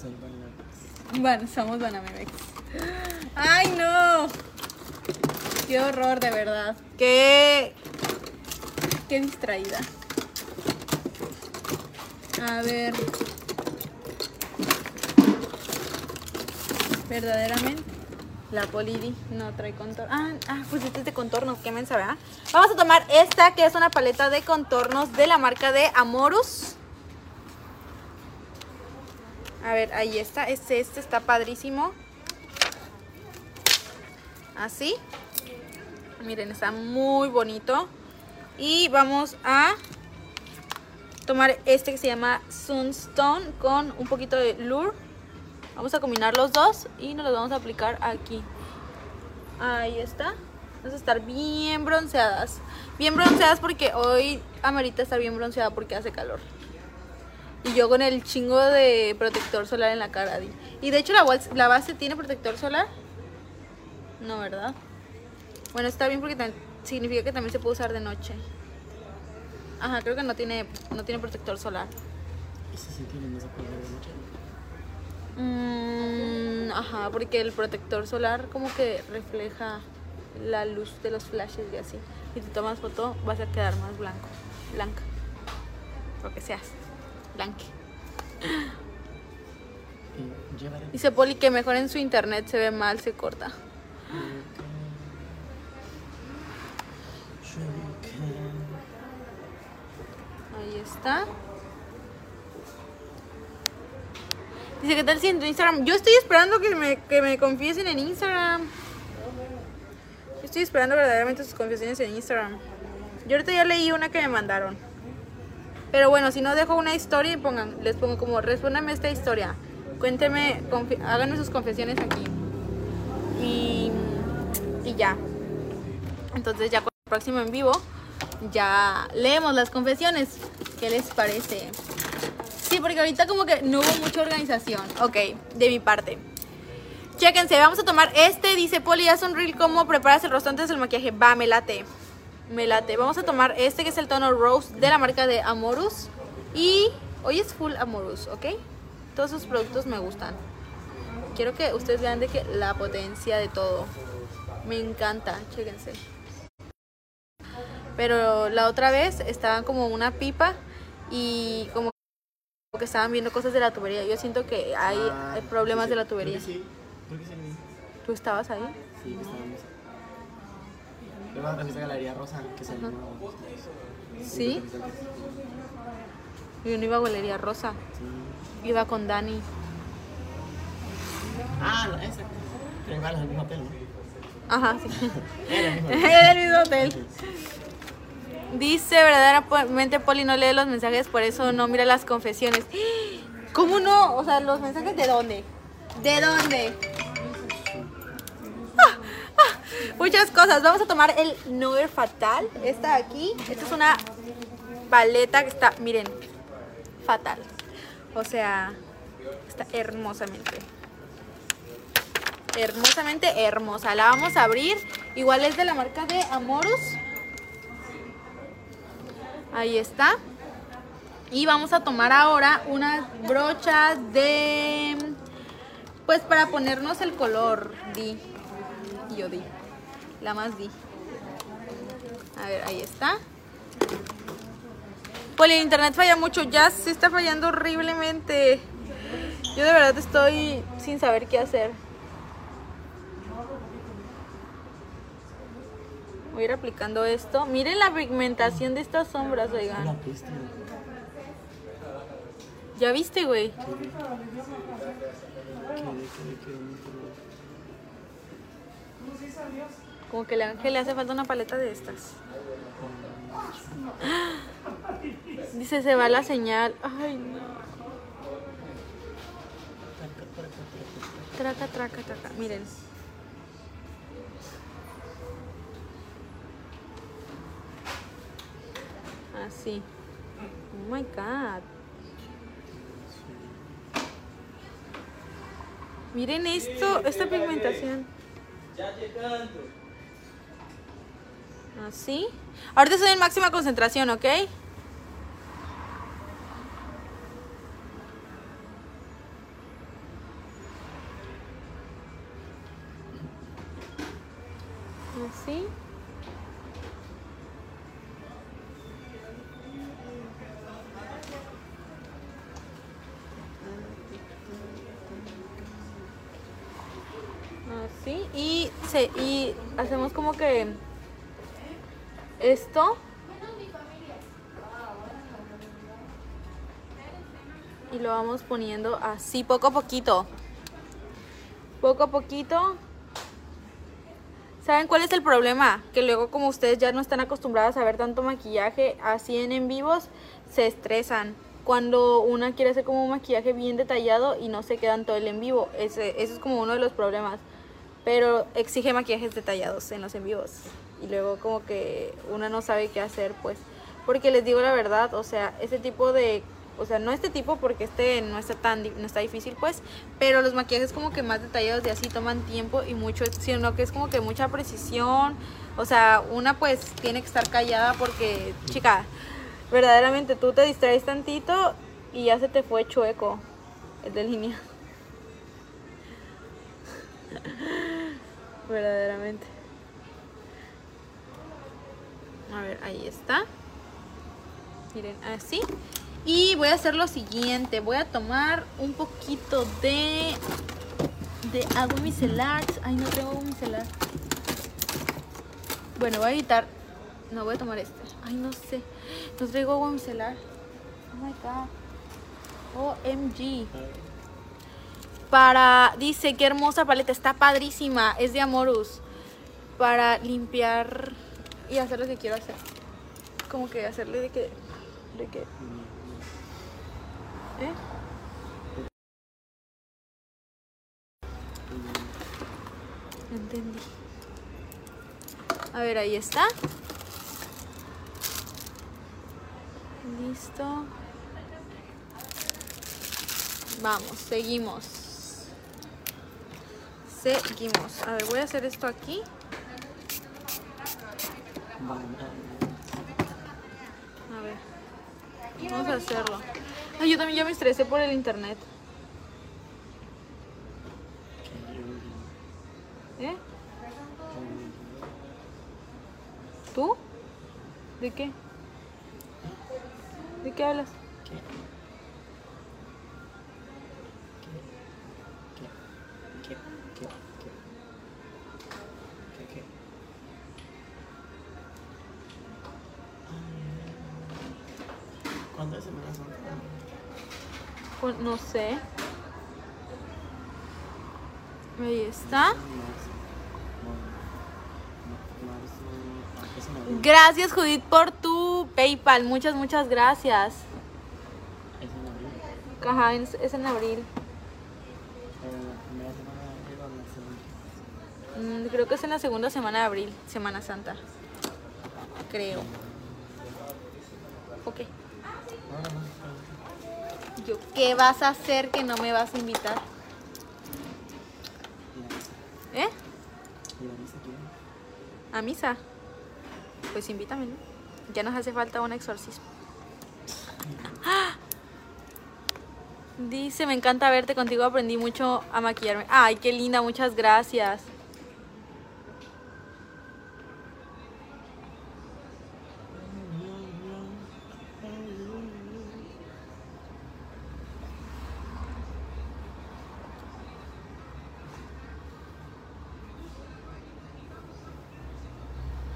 Soy Banamex. Bueno, somos Banamex. ¡Ay, no! Qué horror, de verdad. Qué. Qué distraída. A ver. Verdaderamente. La Polidi no trae contorno. Ah, ah, pues este es de contornos, qué mensa, ¿verdad? Vamos a tomar esta, que es una paleta de contornos de la marca de Amorus. A ver, ahí está. Este, este está padrísimo. Así. Miren, está muy bonito. Y vamos a tomar este que se llama Sunstone con un poquito de Lure. Vamos a combinar los dos y nos los vamos a aplicar aquí. Ahí está. Vamos a estar bien bronceadas. Bien bronceadas porque hoy amerita estar bien bronceada porque hace calor. Y yo con el chingo de protector solar en la cara. Y de hecho la, la base tiene protector solar. No, ¿verdad? Bueno, está bien porque significa que también se puede usar de noche. Ajá, creo que no tiene, no tiene protector solar. Sí tiene más apoyo de noche. Mm, ajá, porque el protector solar como que refleja la luz de los flashes y así. Si tomas foto vas a quedar más blanco, blanca. Lo que seas, blanque. Y. Dice Poli que mejor en su internet se ve mal, se corta. Ahí está. Dice, ¿qué tal si en Instagram? Yo estoy esperando que me, que me confiesen en Instagram. Yo estoy esperando verdaderamente sus confesiones en Instagram. Yo ahorita ya leí una que me mandaron. Pero bueno, si no dejo una historia y pongan, les pongo como, respóndame esta historia. Cuéntenme, confi- háganme sus confesiones aquí. Y, y ya. Entonces ya con el próximo en vivo, ya leemos las confesiones. ¿Qué les parece? Sí, porque ahorita como que no hubo mucha organización. Ok, de mi parte. Chéquense, vamos a tomar este. Dice Poli, haz un reel cómo preparas el rostro antes del maquillaje. Va, me late. Me late. Vamos a tomar este que es el tono Rose de la marca de Amorus. Y hoy es full Amorus, ¿ok? Todos sus productos me gustan. Quiero que ustedes vean de que la potencia de todo. Me encanta, chéquense. Pero la otra vez estaban como una pipa y como que estaban viendo cosas de la tubería. Yo siento que hay Ah, problemas de la creo que tubería. sí, creo que sí. ¿Tú estabas ahí? Sí, estábamos. Luego la revista Galería Rosa, que salió. Sí. Yo no iba a Galería Rosa. Sí. Iba con Dani. Ah, esa. Pero igual es el mismo hotel, ¿no? Ajá, sí. Era el mismo hotel. Era el mismo hotel. Dice verdaderamente Poli no lee los mensajes, por eso no mira las confesiones. ¿Cómo no? O sea, los mensajes de dónde? ¿De dónde? Ah, ah, Muchas cosas. Vamos a tomar el Noir Fatal. Esta de aquí. Esta es una paleta que está, miren, fatal. O sea, está hermosamente. Hermosamente hermosa. La vamos a abrir. Igual es de la marca de Amorus. Ahí está. Y vamos a tomar ahora unas brochas de... Pues para ponernos el color. Di. Yo di. La más di. A ver, ahí está. Pues el internet falla mucho. Ya se está fallando horriblemente. Yo de verdad estoy sin saber qué hacer. Voy a ir aplicando esto. Miren la pigmentación de estas sombras, oigan. ¿Ya viste, güey? Como que al ángel le hace falta una paleta de estas. Dice, se va la señal. Ay, no. Traca, traca, traca. Miren. Así. Oh my god. Miren esto, esta pigmentación. Así. Ahorita estoy en máxima concentración, ¿ok? Así. Así. Y, hacemos como que esto. Y lo vamos poniendo así poco a poquito. Poco a poquito. ¿Saben cuál es el problema? Que luego como ustedes ya no están acostumbrados a ver tanto maquillaje así en en vivos, se estresan. Cuando una quiere hacer como un maquillaje bien detallado y no se quedan todo el en vivo. Ese, ese es como uno de los problemas. Pero exige maquillajes detallados en los en vivos. Y luego como que una no sabe qué hacer, pues. Porque les digo la verdad, o sea, ese tipo de... O sea, no este tipo porque este no está tan no está difícil, pues. Pero los maquillajes como que más detallados de así toman tiempo y mucho, sino que es como que mucha precisión. O sea, una pues tiene que estar callada porque, chica, verdaderamente tú te distraes tantito y ya se te fue chueco el de línea. verdaderamente. A ver, ahí está. Miren, así. Y voy a hacer lo siguiente. Voy a tomar un poquito de, de agua micelar. Ay, no tengo agua micelar. Bueno, voy a evitar. No, voy a tomar este. Ay, no sé. No traigo agua micelar. Oh my god. OMG. Para. Dice, qué hermosa paleta. Está padrísima. Es de Amorus. Para limpiar y hacer lo que quiero hacer. Como que hacerle de que. De que ¿Eh? Entendí. A ver, ahí está. Listo. Vamos, seguimos. Seguimos. A ver, voy a hacer esto aquí. A ver. Vamos a hacerlo. Ay, yo también ya me estresé por el internet. ¿Eh? ¿Tú? ¿De qué? ¿De qué hablas? No sé. Ahí está. Gracias Judith por tu PayPal. Muchas, muchas gracias. Es en abril. Ajá, es, en abril. Creo que es en la segunda semana de abril, Semana Santa. Creo. Ok. No, no, no. ¿Qué vas a hacer que no me vas a invitar? ¿Eh? ¿A misa? Pues invítame, ¿no? Ya nos hace falta un exorcismo. Dice, me encanta verte contigo, aprendí mucho a maquillarme. Ay, qué linda, muchas gracias.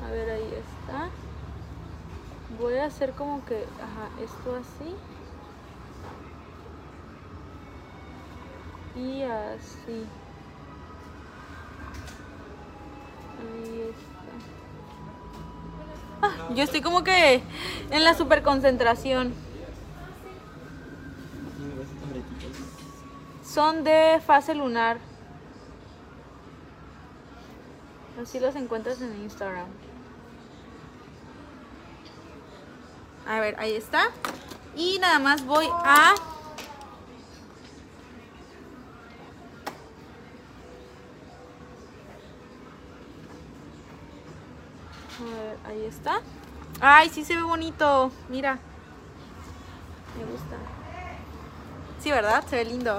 A ver, ahí está. Voy a hacer como que, ajá, esto así. Y así. Ah, yo estoy como que en la super concentración. Son de fase lunar. Así los encuentras en Instagram. A ver, ahí está. Y nada más voy a... A ver, ahí está. Ay, sí se ve bonito. Mira. Me gusta. Sí, ¿verdad? Se ve lindo.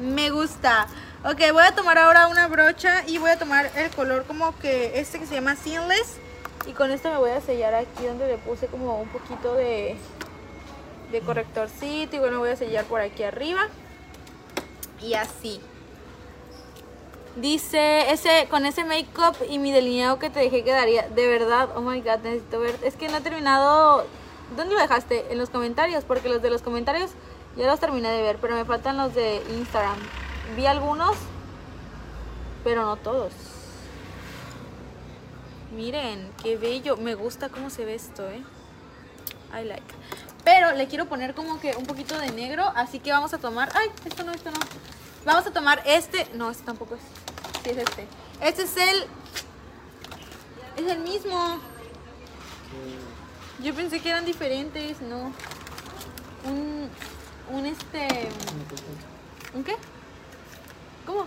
Me gusta. Ok, voy a tomar ahora una brocha y voy a tomar el color como que este que se llama Seamless. Y con esto me voy a sellar aquí donde le puse como un poquito de, de correctorcito. Y bueno, voy a sellar por aquí arriba. Y así. Dice, ese, con ese make-up y mi delineado que te dejé quedaría. De verdad, oh my god, necesito ver. Es que no he terminado. ¿Dónde lo dejaste? En los comentarios, porque los de los comentarios ya los terminé de ver, pero me faltan los de Instagram. Vi algunos, pero no todos. Miren, qué bello. Me gusta cómo se ve esto, ¿eh? I like. Pero le quiero poner como que un poquito de negro, así que vamos a tomar... Ay, esto no, esto no. Vamos a tomar este... No, este tampoco es. Sí, es este. Este es el... Es el mismo. Yo pensé que eran diferentes, no. Un... Un este... ¿Un qué? ¿Cómo?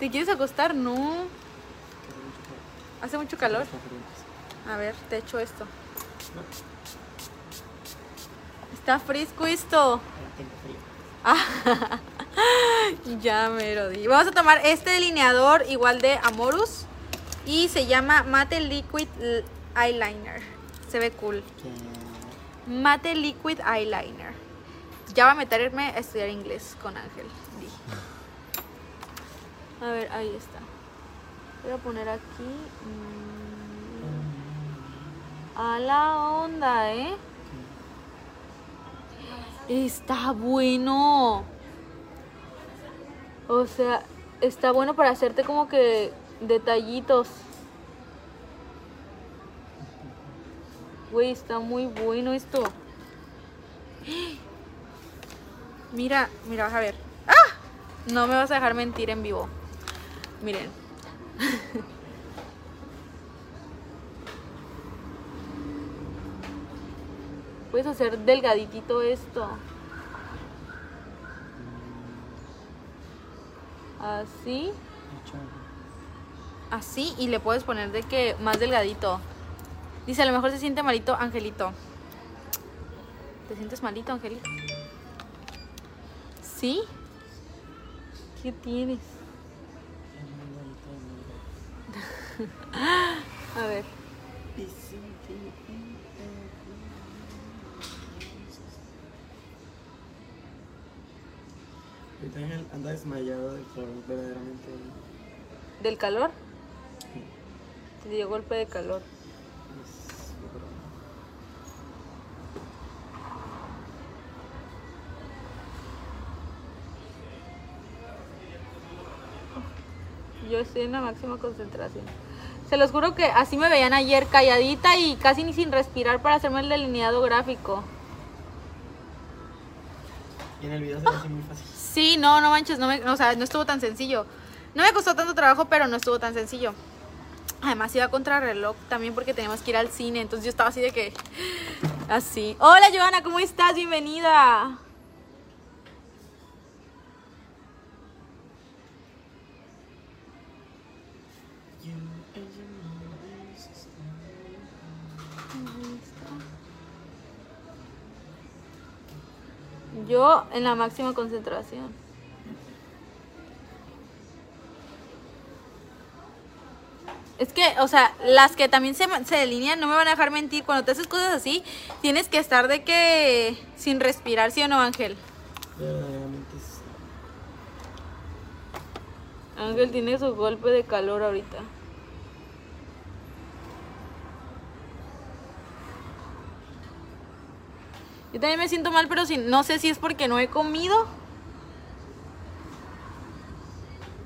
¿Te quieres acostar? No. Que hace mucho calor. Hace mucho calor. A ver, te echo esto. Está fresco esto. ya me lo di. Vamos a tomar este delineador igual de Amorus. Y se llama Mate Liquid Eyeliner. Se ve cool. Mate Liquid Eyeliner. Ya va a meterme a estudiar inglés con Ángel. A ver, ahí está. Voy a poner aquí. mm, A la onda, ¿eh? Está bueno. O sea, está bueno para hacerte como que detallitos. Güey, está muy bueno esto. Mira, mira, vas a ver. ¡Ah! No me vas a dejar mentir en vivo. Miren. Puedes hacer delgaditito esto. Así. Así y le puedes poner de que más delgadito. Dice, a lo mejor se siente malito, Angelito. ¿Te sientes malito, Angelito? ¿Sí? ¿Qué tienes? A ver. Ángel anda desmayado del calor, verdaderamente. ¿Del calor? Te dio golpe de calor. Yo estoy en la máxima concentración. Se los juro que así me veían ayer calladita y casi ni sin respirar para hacerme el delineado gráfico. Y en el video se ve así muy fácil. Sí, no, no manches, no, me, o sea, no estuvo tan sencillo. No me costó tanto trabajo, pero no estuvo tan sencillo. Además iba contra reloj también porque teníamos que ir al cine, entonces yo estaba así de que así. Hola Joana, ¿cómo estás? Bienvenida. Yo en la máxima concentración. Es que, o sea, las que también se, se delinean no me van a dejar mentir. Cuando te haces cosas así, tienes que estar de que sin respirar, ¿sí o no, Ángel? Verdaderamente sí. Ángel tiene su golpe de calor ahorita. Yo también me siento mal, pero si, no sé si es porque no he comido.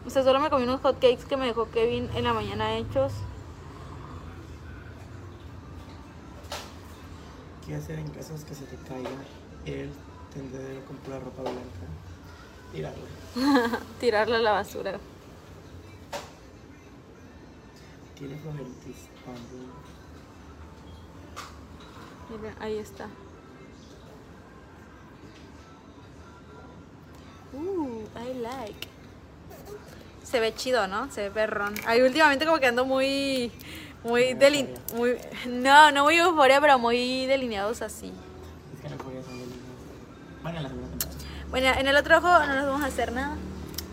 O sea, solo me comí unos hot cakes que me dejó Kevin en la mañana hechos. ¿Qué hacer en casos que se te caiga el tendedero con la ropa blanca? Tirarlo. Tirarla a la basura. Tiene flojeritis. Pablo. Miren, ahí está. Uh, I like. Se ve chido, ¿no? Se ve perrón. Ay, últimamente como que ando muy, muy Muy delin... Muy, no, no muy euforia, pero muy delineados así. Es que no podía salir. Bueno, en la segunda temporada. Bueno, en el otro ojo no nos vamos a hacer nada.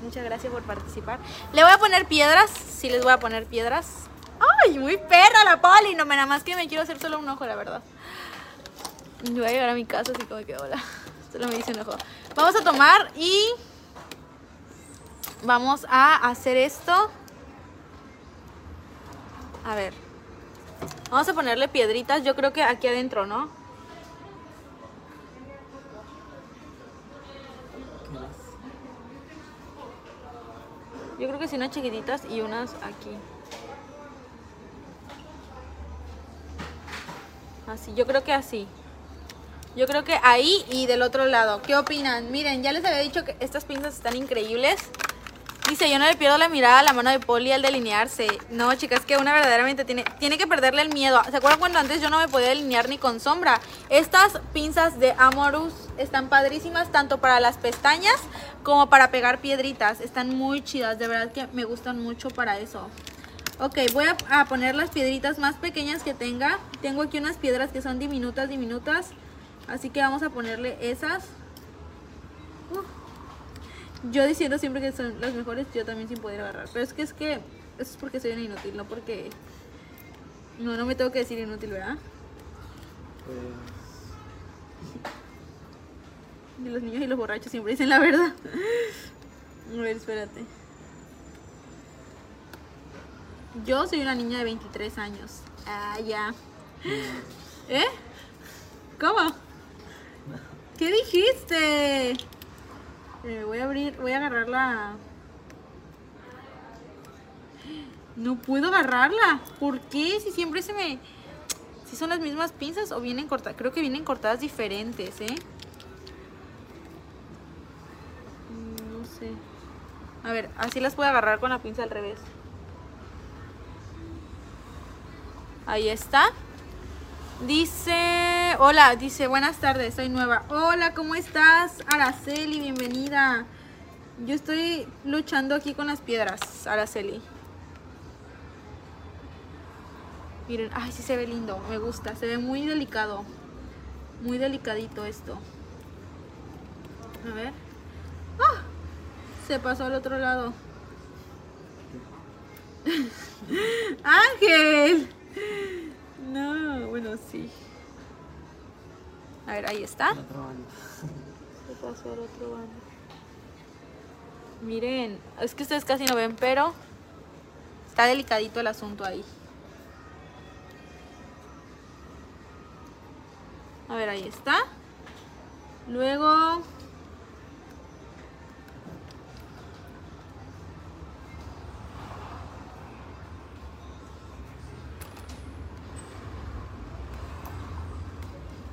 Muchas gracias por participar. Le voy a poner piedras. Sí, les voy a poner piedras. ¡Ay, muy perra la poli! No, nada más que me quiero hacer solo un ojo, la verdad. Yo voy a llegar a mi casa así como que hola. Solo me dice un. Vamos a tomar y vamos a hacer esto. A ver. Vamos a ponerle piedritas. Yo creo que aquí adentro, ¿no? Yo creo que sí, unas chiquititas y unas aquí. Así, yo creo que así. Yo creo que ahí y del otro lado. ¿Qué opinan? Miren, ya les había dicho que estas pinzas están increíbles. Dice, yo no le pierdo la mirada a la mano de Poli al delinearse. No, chicas, que una verdaderamente tiene, tiene que perderle el miedo. ¿Se acuerdan cuando antes yo no me podía delinear ni con sombra? Estas pinzas de Amorus están padrísimas tanto para las pestañas como para pegar piedritas. Están muy chidas, de verdad que me gustan mucho para eso. Ok, voy a, a poner las piedritas más pequeñas que tenga. Tengo aquí unas piedras que son diminutas, diminutas. Así que vamos a ponerle esas. Uh. Yo diciendo siempre que son las mejores, yo también sin poder agarrar. Pero es que es que eso es porque soy una inútil, no porque... No, no me tengo que decir inútil, ¿verdad? Pues. Y los niños y los borrachos siempre dicen la verdad. A ver, espérate. Yo soy una niña de 23 años. Ah, ya. ¿Eh? ¿Cómo? ¿Qué dijiste? Eh, voy a abrir, voy a agarrar la... No puedo agarrarla. ¿Por qué? Si siempre se me... Si son las mismas pinzas o vienen cortadas. Creo que vienen cortadas diferentes, ¿eh? A ver, así las puedo agarrar con la pinza al revés. Ahí está. Dice, hola, dice, buenas tardes, soy nueva. Hola, ¿cómo estás? Araceli, bienvenida. Yo estoy luchando aquí con las piedras, Araceli. Miren, ay, sí se ve lindo, me gusta, se ve muy delicado. Muy delicadito esto. A ver. ¡Ah! Se pasó al otro lado. Ángel. No, bueno, sí. A ver, ahí está. El otro bando. Se pasó al otro bando. Miren, es que ustedes casi no ven, pero está delicadito el asunto ahí. A ver, ahí está. Luego...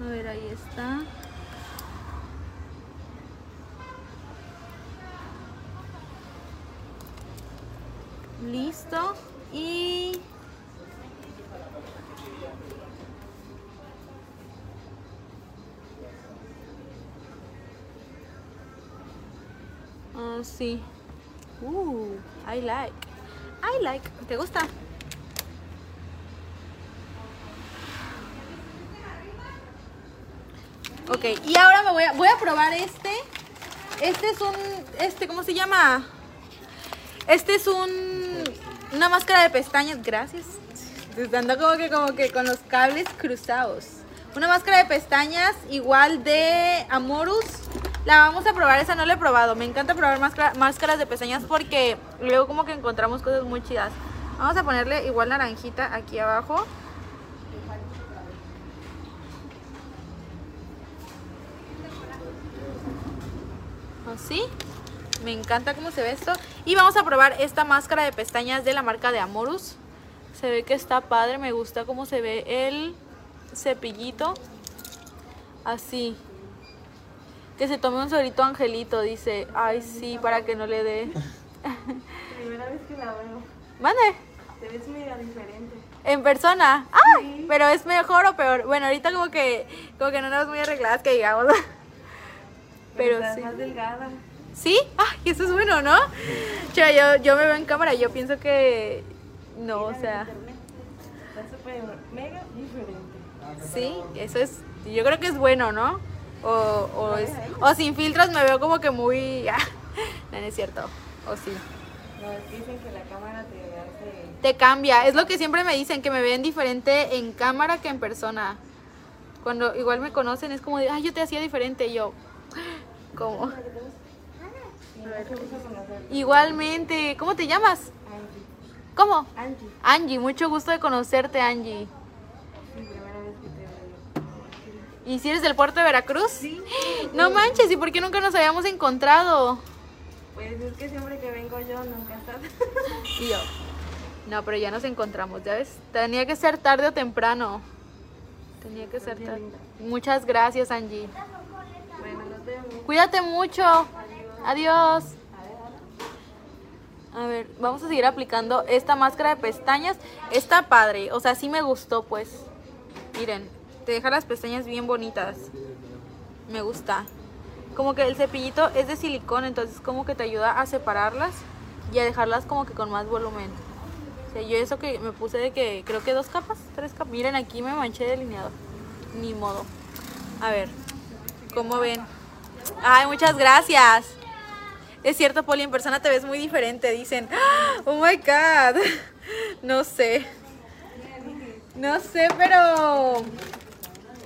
A ver, ahí está. Listo. Y... Ah, sí. Uh, I like. I like. ¿Te gusta? Ok, y ahora me voy a, voy a probar este. Este es un, este, ¿cómo se llama? Este es un, una máscara de pestañas, gracias. Ando como que, como que con los cables cruzados. Una máscara de pestañas igual de Amorus. La vamos a probar, esa no la he probado. Me encanta probar máscara- máscaras de pestañas porque luego como que encontramos cosas muy chidas. Vamos a ponerle igual naranjita aquí abajo. Así. Me encanta cómo se ve esto. Y vamos a probar esta máscara de pestañas de la marca de Amorus. Se ve que está padre, me gusta cómo se ve el cepillito. Así. Que se tome un solito angelito, dice. Ay, sí, para que no le dé. Primera vez que la veo. Mande. Te ves diferente. En persona. ¡Ay! Sí. Pero es mejor o peor. Bueno, ahorita como que como que no nos muy arregladas que digamos. Pero estás sí. más delgada. ¿Sí? ¡Ay! Eso es bueno, ¿no? Chava, yo, yo me veo en cámara, yo pienso que no, o sea. Estás súper mega diferente. sí, eso es, yo creo que es bueno, ¿no? O, o, es- o sin filtros me veo como que muy, no, no es cierto, o sí. No, dicen que la cámara te hace. Te cambia, es lo que siempre me dicen, que me ven diferente en cámara que en persona. Cuando igual me conocen es como de, ay, yo te hacía diferente, y yo, ¿cómo? Igualmente, ¿cómo te llamas? Angie. ¿Cómo? Angie. Angie, mucho gusto de conocerte, Angie. Sí, primera vez que te veo. ¿Y si eres del puerto de Veracruz? Sí. No manches, ¿y por qué nunca nos habíamos encontrado? Pues es que siempre que vengo yo nunca estás. Y yo, no, pero ya nos encontramos, ¿ya ves? Tenía que ser tarde o temprano. Tenía que ser tarde. Muchas gracias, Angie. Cuídate mucho. Adiós. A ver, vamos a seguir aplicando esta máscara de pestañas. Está padre, o sea, sí me gustó, pues. Miren, te deja las pestañas bien bonitas. Me gusta. Como que el cepillito es de silicón, entonces como que te ayuda a separarlas y a dejarlas como que con más volumen. O sea, yo eso que me puse de que creo que dos capas, tres capas. Miren, aquí me manché de delineador. Ni modo. A ver, ¿cómo ven? Ay, muchas gracias. Es cierto, Poli, en persona te ves muy diferente, dicen. Oh my god. No sé. No sé, pero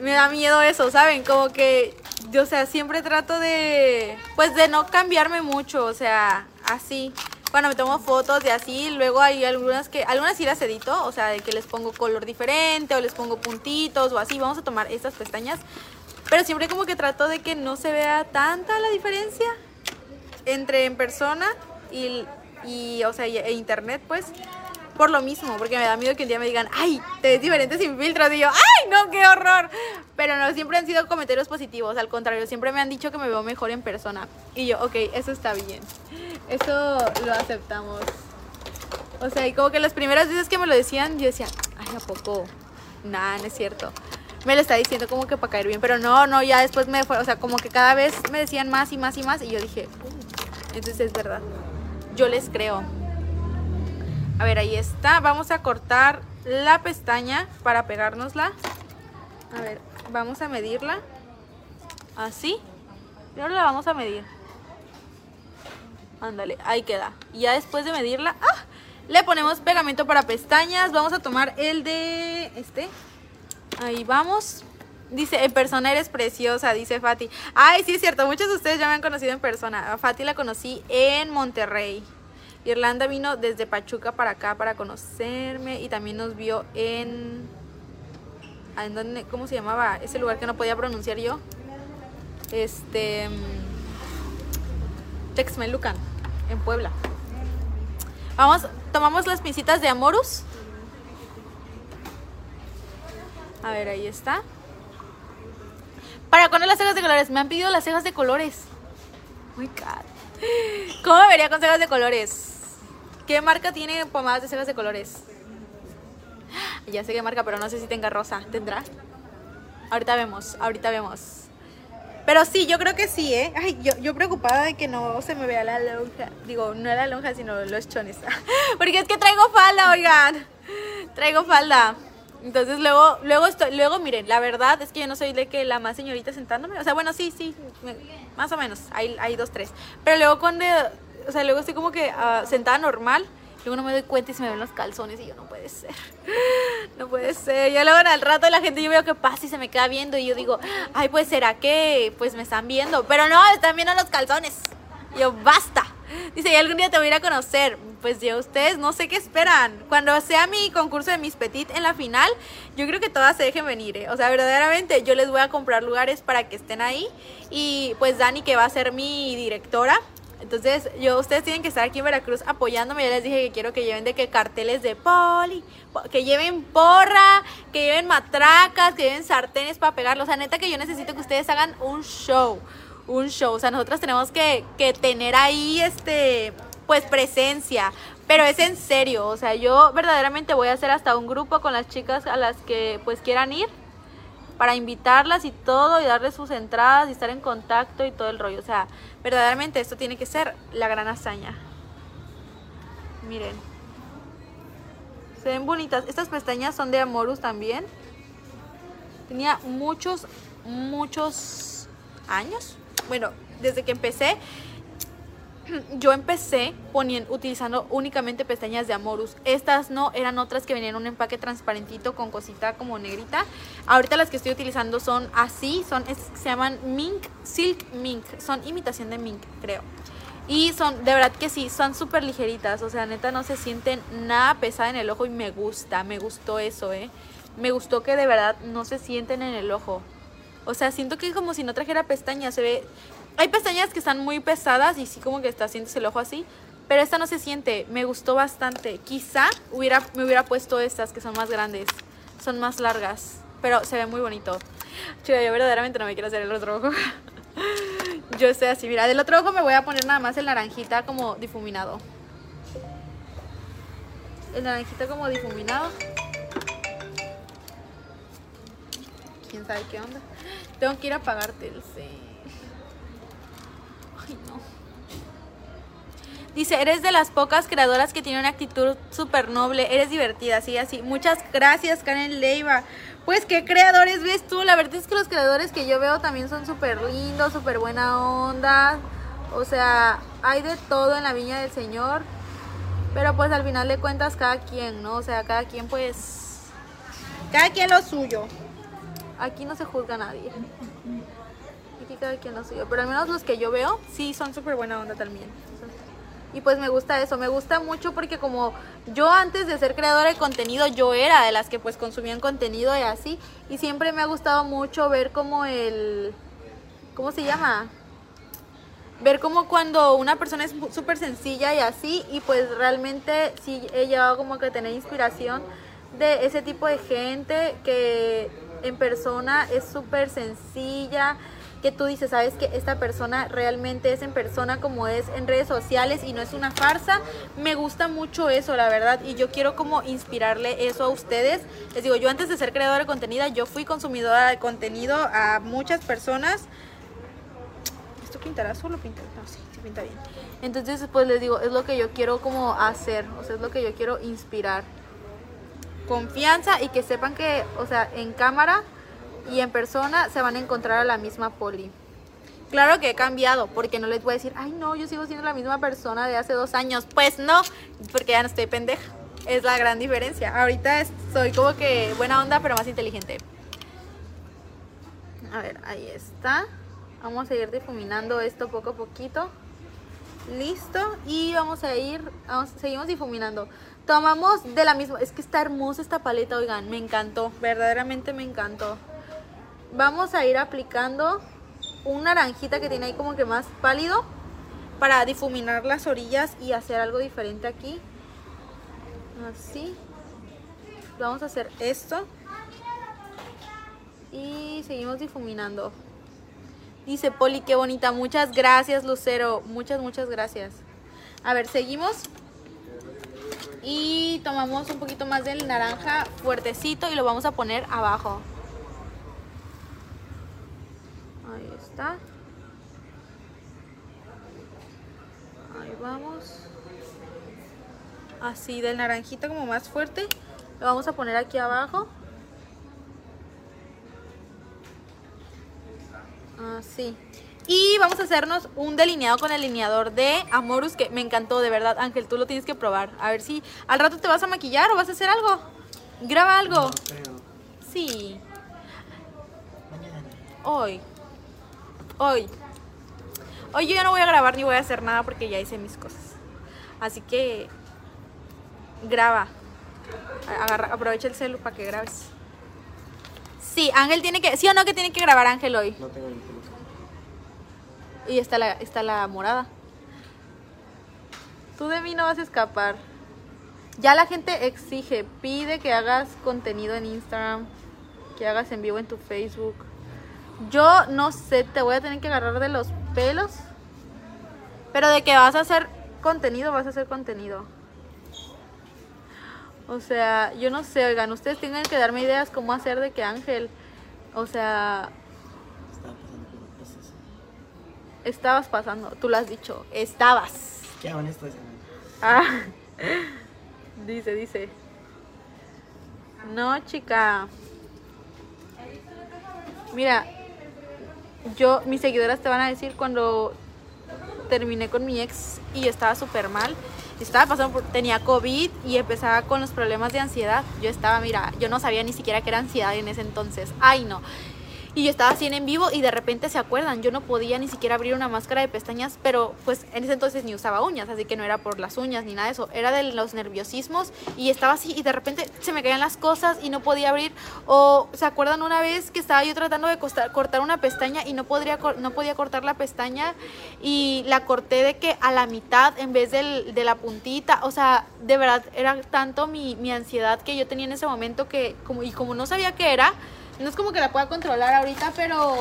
me da miedo eso, ¿saben? Como que o sea, siempre trato de pues de no cambiarme mucho, o sea, así. Cuando me tomo fotos y así, luego hay algunas que algunas sí las edito, o sea, de que les pongo color diferente o les pongo puntitos o así. Vamos a tomar estas pestañas, pero siempre como que trato de que no se vea tanta la diferencia entre en persona y, y, o sea, e internet, pues. por lo mismo, porque me da miedo que un día me digan, ay, te ves diferente sin filtros. Y yo, ay, no, qué horror. Pero no, siempre han sido comentarios positivos, al contrario, siempre me han dicho que me veo mejor en persona. Y yo, ok, eso está bien. Eso lo aceptamos. O sea, y como que las primeras veces que me lo decían, yo decía, ay, ¿a poco? Nada, no es cierto. Me lo está diciendo como que para caer bien, pero no, no, ya después me fue, o sea, como que cada vez me decían más y más y más, y yo dije, "Uh, entonces es verdad. Yo les creo. A ver, ahí está. Vamos a cortar la pestaña para pegárnosla. A ver, vamos a medirla. Así. Y ahora la vamos a medir. Ándale, ahí queda. Y ya después de medirla, ¡ah! le ponemos pegamento para pestañas. Vamos a tomar el de este. Ahí vamos. Dice, en persona eres preciosa, dice Fati. Ay, sí es cierto, muchos de ustedes ya me han conocido en persona. A Fati la conocí en Monterrey. Irlanda vino desde Pachuca para acá para conocerme y también nos vio en... ¿En dónde? ¿Cómo se llamaba? Ese lugar que no podía pronunciar yo. Este... mm, Texmelucan, en Puebla. Vamos, tomamos las pincitas de Amorus. A ver, ahí está. Para poner las cejas de colores. Me han pedido las cejas de colores. Oh my God. ¿Cómo me vería con cejas de colores? ¿Qué marca tiene pomadas de cejas de colores? Ya sé qué marca, pero no sé si tenga rosa. ¿Tendrá? Ahorita vemos, ahorita vemos. Pero sí, yo creo que sí, ¿eh? Ay, yo, yo preocupada de que no se me vea la lonja. Digo, no la lonja, sino los chones. Porque es que traigo falda, oigan. Traigo falda. Entonces luego, luego estoy, luego miren, la verdad es que yo no soy de que la más señorita sentándome. O sea, bueno, sí, sí, más o menos. Hay, hay dos, tres. Pero luego cuando, o sea, luego estoy como que ah, sentada normal. Luego no me doy cuenta y se me ven los calzones y yo no puede ser. No puede ser. Ya luego al rato la gente yo veo que pasa y se me queda viendo y yo digo, ay, pues será que pues me están viendo. Pero no, están viendo los calzones. Y yo, basta. Dice, y algún día te voy a ir a conocer. Pues yo, ustedes no sé qué esperan. Cuando sea mi concurso de Miss Petit en la final, yo creo que todas se dejen venir. ¿eh? O sea, verdaderamente, yo les voy a comprar lugares para que estén ahí. Y pues Dani, que va a ser mi directora, entonces, yo, ustedes tienen que estar aquí en Veracruz apoyándome. Ya les dije que quiero que lleven de que carteles de poli, po- que lleven porra, que lleven matracas, que lleven sartenes para pegarlo. O sea, neta que yo necesito que ustedes hagan un show. Un show. O sea, nosotros tenemos que, que tener ahí este pues presencia. Pero es en serio. O sea, yo verdaderamente voy a hacer hasta un grupo con las chicas a las que pues quieran ir para invitarlas y todo y darles sus entradas y estar en contacto y todo el rollo. O sea, verdaderamente esto tiene que ser la gran hazaña. Miren. Se ven bonitas. Estas pestañas son de Amorus también. Tenía muchos, muchos años. Bueno, desde que empecé, yo empecé poniendo, utilizando únicamente pestañas de Amorus. Estas no, eran otras que venían en un empaque transparentito con cosita como negrita. Ahorita las que estoy utilizando son así, son es- se llaman Mink, Silk Mink. Son imitación de Mink, creo. Y son, de verdad que sí, son súper ligeritas. O sea, neta no se sienten nada pesada en el ojo y me gusta, me gustó eso, ¿eh? Me gustó que de verdad no se sienten en el ojo. O sea, siento que como si no trajera pestañas, se ve... Hay pestañas que están muy pesadas y sí como que está sientes el ojo así, pero esta no se siente, me gustó bastante. Quizá hubiera, me hubiera puesto estas que son más grandes, son más largas, pero se ve muy bonito. Chica, yo verdaderamente no me quiero hacer el otro ojo. Yo estoy así, mira, del otro ojo me voy a poner nada más el naranjita como difuminado. El naranjita como difuminado. ¿Quién sabe qué onda? Tengo que ir a pagarte el C. Ay, no. Dice, eres de las pocas creadoras que tiene una actitud súper noble, eres divertida, sí, así. Muchas gracias, Karen Leiva. Pues, ¿qué creadores ves tú? La verdad es que los creadores que yo veo también son súper lindos, súper buena onda. O sea, hay de todo en la viña del Señor. Pero pues al final de cuentas cada quien, ¿no? O sea, cada quien pues... Cada quien lo suyo. Aquí no se juzga a nadie. Aquí cada quien lo suyo. Pero al menos los que yo veo, sí, son súper buena onda también. Y pues me gusta eso, me gusta mucho porque como yo antes de ser creadora de contenido, yo era de las que pues consumían contenido y así. Y siempre me ha gustado mucho ver como el... ¿Cómo se llama? ver como cuando una persona es súper sencilla y así, y pues realmente sí he llegado como que tener inspiración de ese tipo de gente que en persona es súper sencilla, que tú dices, sabes que esta persona realmente es en persona como es en redes sociales y no es una farsa. Me gusta mucho eso, la verdad, y yo quiero como inspirarle eso a ustedes. Les digo, yo antes de ser creadora de contenido, yo fui consumidora de contenido a muchas personas. ¿Esto pintará solo pintar? No, sí, sí pinta bien. Entonces, pues les digo, es lo que yo quiero como hacer, o sea, es lo que yo quiero inspirar. Confianza y que sepan que, o sea, en cámara y en persona se van a encontrar a la misma poli. Claro que he cambiado, porque no les voy a decir, ay no, yo sigo siendo la misma persona de hace dos años. Pues no, porque ya no estoy pendeja. Es la gran diferencia. Ahorita soy como que buena onda, pero más inteligente. A ver, ahí está. Vamos a ir difuminando esto poco a poquito. Listo. Y vamos a ir, seguimos difuminando. Tomamos de la misma, es que está hermosa esta paleta, oigan, me encantó, verdaderamente me encantó vamos a ir aplicando un naranjita que tiene ahí como que más pálido para difuminar las orillas y hacer algo diferente aquí. Así. Vamos a hacer esto. Y seguimos difuminando. Dice Poli, qué bonita. Muchas gracias, Lucero. Muchas, muchas gracias. A ver, seguimos. Y tomamos un poquito más del naranja fuertecito y lo vamos a poner abajo. Ahí vamos. Así del naranjito como más fuerte. Lo vamos a poner aquí abajo. Así. Y vamos a hacernos un delineado con el delineador de Amorus que me encantó, de verdad. Ángel, tú lo tienes que probar. A ver si al rato te vas a maquillar o vas a hacer algo. Graba algo. Sí. Hoy. Hoy. Hoy yo ya no voy a grabar ni voy a hacer nada porque ya hice mis cosas. Así que graba. aprovecha el celu para que grabes. Sí, Ángel tiene que. ¿Sí o no que tiene que grabar Ángel hoy? No tengo Y está la, está la morada. Tú de mí no vas a escapar. Ya la gente exige, pide que hagas contenido en Instagram, que hagas en vivo en tu Facebook. Yo no sé, te voy a tener que agarrar de los pelos. Pero de que vas a hacer contenido, vas a hacer contenido. O sea, yo no sé, oigan, ustedes tienen que darme ideas cómo hacer de que Ángel, o sea... Estaba pasando por un proceso. Estabas pasando, tú lo has dicho, estabas. Qué honesto es. Ah, dice, dice. No, chica. Mira, yo, mis seguidoras te van a decir cuando terminé con mi ex y estaba súper mal. Estaba pasando por, tenía COVID y empezaba con los problemas de ansiedad. Yo estaba, mira, yo no sabía ni siquiera que era ansiedad en ese entonces. Ay, no. Y yo estaba así en vivo y de repente se acuerdan, yo no podía ni siquiera abrir una máscara de pestañas, pero pues en ese entonces ni usaba uñas, así que no era por las uñas ni nada de eso, era de los nerviosismos y estaba así y de repente se me caían las cosas y no podía abrir. O se acuerdan una vez que estaba yo tratando de cortar una pestaña y no, podría, no podía cortar la pestaña y la corté de que a la mitad en vez de la puntita, o sea, de verdad era tanto mi, mi ansiedad que yo tenía en ese momento que como, y como no sabía qué era, no es como que la pueda controlar ahorita, pero,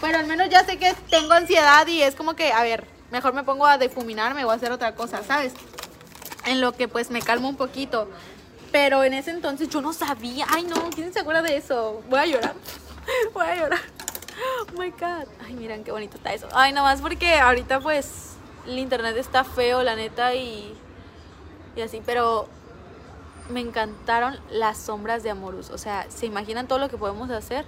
pero al menos ya sé que tengo ansiedad y es como que, a ver, mejor me pongo a difuminarme o a hacer otra cosa, ¿sabes? En lo que pues me calmo un poquito. Pero en ese entonces yo no sabía. Ay, no, ¿quién se acuerda de eso? Voy a llorar. Voy a llorar. Oh my god. Ay, miren qué bonito está eso. Ay, nada más porque ahorita pues el internet está feo, la neta, y, y así. Pero me encantaron las sombras de Amorus. O sea, ¿se imaginan todo lo que podemos hacer?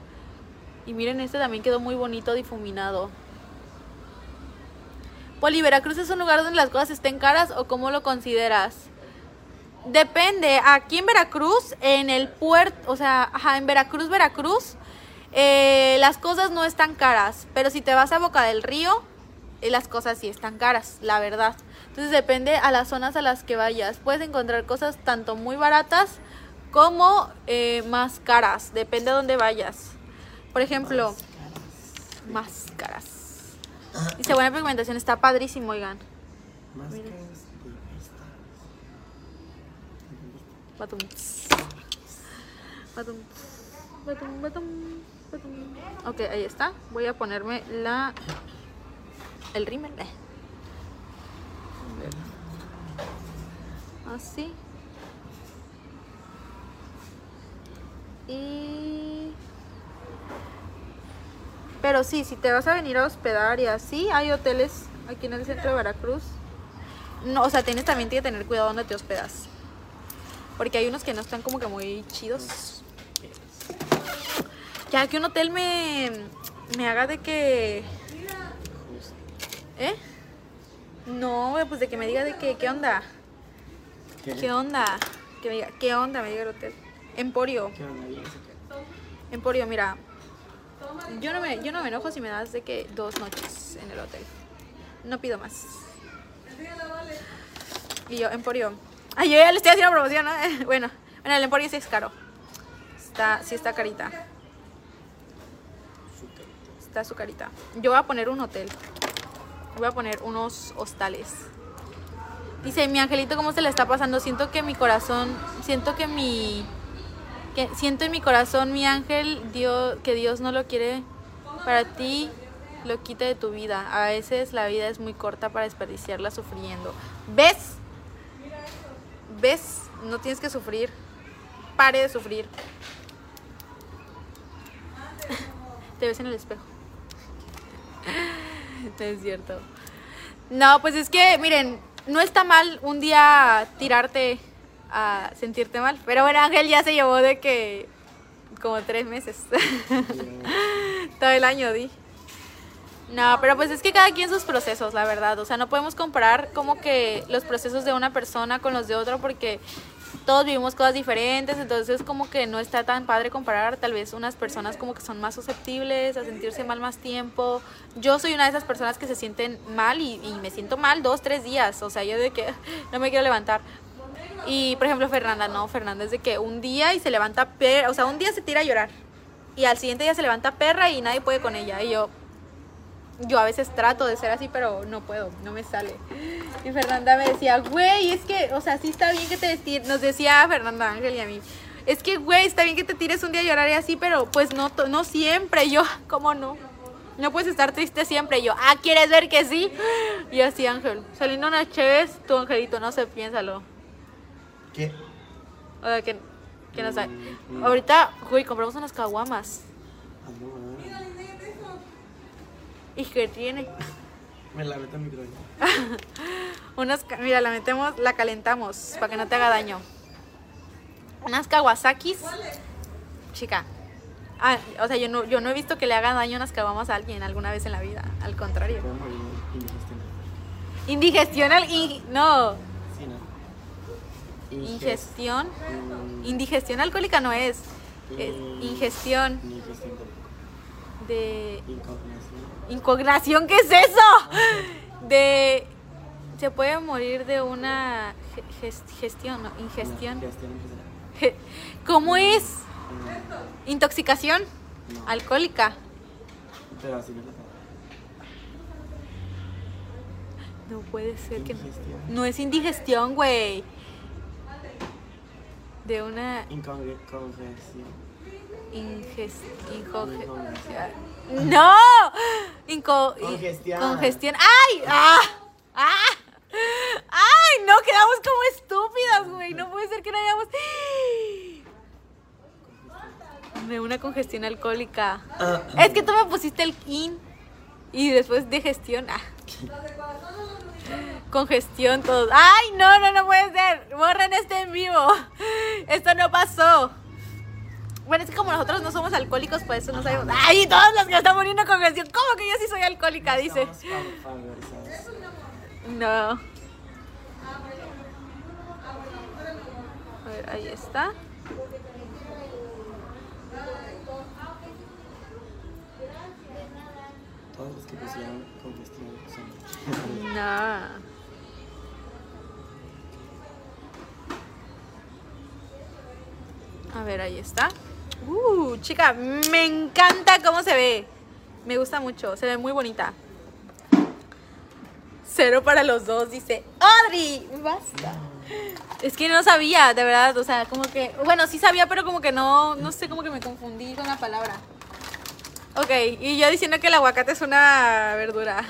Y miren, este también quedó muy bonito difuminado. Poli, ¿Veracruz es un lugar donde las cosas estén caras o cómo lo consideras? Depende. Aquí en Veracruz, en el puerto, o sea, ajá, en Veracruz, Veracruz, eh, las cosas no están caras. Pero si te vas a Boca del Río, eh, las cosas sí están caras, la verdad. Entonces depende a las zonas a las que vayas. Puedes encontrar cosas tanto muy baratas como eh, más caras. Depende de dónde vayas. Por ejemplo, más caras. Dice buena pigmentación, está padrísimo, oigan. Máscaras de esta. Batum. Batum. Batum, batum, batum. Ok, ahí está. Voy a ponerme la. El rímel. Así. Y. Pero sí, si te vas a venir a hospedar y así, hay hoteles aquí en el centro de Veracruz. No, o sea, tienes también que tener cuidado donde te hospedas. Porque hay unos que no están como que muy chidos. Ya que un hotel me, me haga de que... ¿Eh? No, pues de que me diga de que, ¿qué onda? ¿Qué? ¿Qué onda? Que me diga, ¿qué onda? Me diga el hotel. Emporio. ¿Qué qué? Emporio, mira. Yo no, me, yo no me enojo si me das de que dos noches en el hotel. No pido más. Y yo, Emporio. Ay, yo ya le estoy haciendo promoción, ¿no? Bueno, bueno, el Emporio sí es caro. Está, sí está carita. Está su carita. Yo voy a poner un hotel. Voy a poner unos hostales. Dice, mi angelito, ¿cómo se le está pasando? Siento que mi corazón, siento que mi, siento en mi corazón, mi ángel, Dios, que Dios no lo quiere para ti, lo quita de tu vida. A veces la vida es muy corta para desperdiciarla sufriendo. ¿Ves? ¿Ves? No tienes que sufrir. Pare de sufrir. Te ves en el espejo. No es cierto. No, pues es que, miren, no está mal un día tirarte a sentirte mal. Pero bueno, Ángel ya se llevó de que como tres meses. Todo el año, di. No, pero pues es que cada quien sus procesos, la verdad. O sea, no podemos comparar como que los procesos de una persona con los de otra porque todos vivimos cosas diferentes, entonces como que no está tan padre comparar, tal vez unas personas como que son más susceptibles a sentirse mal más tiempo. Yo soy una de esas personas que se sienten mal y, me siento mal dos, tres días, o sea, yo de que no me quiero levantar. Y por ejemplo Fernanda, no, Fernanda es de que un día y se levanta, o sea, un día se tira a llorar y al siguiente día se levanta perra y nadie puede con ella. Y yo, yo a veces trato de ser así, pero no puedo, no me sale. Y Fernanda me decía, güey, es que, o sea, sí está bien que te tires, nos decía Fernanda Ángel y a mí, es que, güey, está bien que te tires un día a llorar y así, pero pues no, no siempre. Y yo, ¿cómo no? No puedes estar triste siempre. Y yo, ah, ¿quieres ver que sí? Y así, Ángel, saliendo unas chéves, tu angelito, no sé, piénsalo. ¿Qué? O sea, que, que no sabe. Mm, mm. Ahorita, güey, compramos unas caguamas. Ah, no, ah. ¿Y qué tiene? Me la meto en mi micrófono. Unas, mira, la metemos, la calentamos para que no te haga daño. Unas Kawasakis. Chica. Ah, o sea, yo no, yo no he visto que le hagan daño unas caguamas a alguien alguna vez en la vida. Al contrario. Indigestión. Al. in- no. Sí, ¿no? Ingestión. Mm, Indigestión alcohólica no es. Es mm, ingestión de. Incognación. Incognación, ¿qué es eso? De. Se puede morir de una ge- ges- gestión, ¿no? Ingestión. ¿Cómo es? Intoxicación No. alcohólica. Pero así no puede ser que no. No es indigestión, güey. De una Incongre- Congestión. ¡No! Inco... Congestión. Congestión. ¡Ay! ¡Ah! ¡Ah! ¡Ay! No, quedamos como estúpidas, güey. No puede ser que no hayamos... De una congestión alcohólica. Ah, Es que tú me pusiste el in y después de gestión. Ah. Congestión, todo. ¡Ay, no, no, no puede ser! Borren este en vivo. Esto no pasó. Bueno, es que como nosotros no somos alcohólicos, pues eso no sabemos. ¡Ay, todos los que están muriendo con congestión! ¿Cómo que yo sí soy alcohólica? Dice. No. A ver, ahí está. Todos los que pusieron congestión son. No. A ver, ahí está. Uh, chica, me encanta cómo se ve. Me gusta mucho, se ve muy bonita. Cero para los dos, dice Audrey. Basta. Es que no sabía, de verdad, o sea, como que, bueno, sí sabía, pero como que no, no sé, como que me confundí con la palabra. Ok, y yo diciendo que el aguacate es una verdura.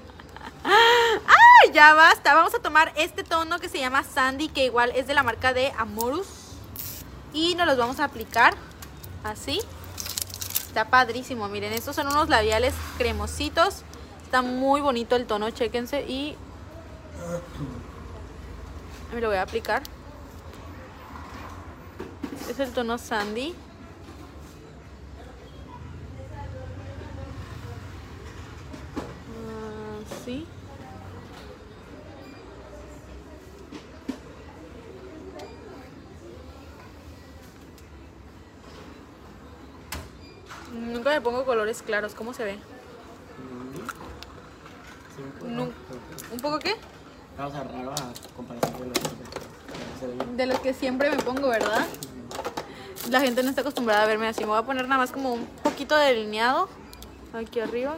¡Ah! Ya basta. Vamos a tomar este tono que se llama Sandy, que igual es de la marca de Amorus. Y nos los vamos a aplicar así. Está padrísimo. Miren, estos son unos labiales cremositos. Está muy bonito el tono, chéquense. Y me lo voy a aplicar. Es el tono Sandy. Así. Nunca me pongo colores claros. ¿Cómo se ve? Un poco. Nu- ¿Un poco qué? Vamos a raro a comparación los. De los que siempre me pongo, ¿verdad? La gente no está acostumbrada a verme así. Me voy a poner nada más como un poquito de delineado aquí arriba.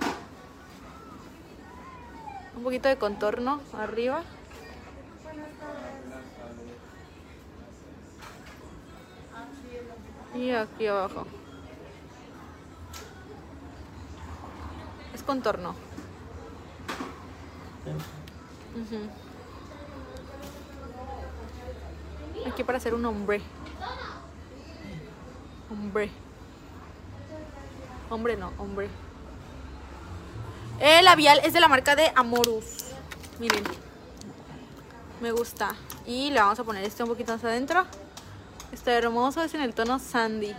Un poquito de contorno arriba. Y aquí abajo. Contorno. Aquí para hacer un hombre. Hombre. Hombre no, hombre. El labial es de la marca de Amorus. Miren. Me gusta. Y le vamos a poner este un poquito más adentro. Está hermoso, es en el tono Sandy.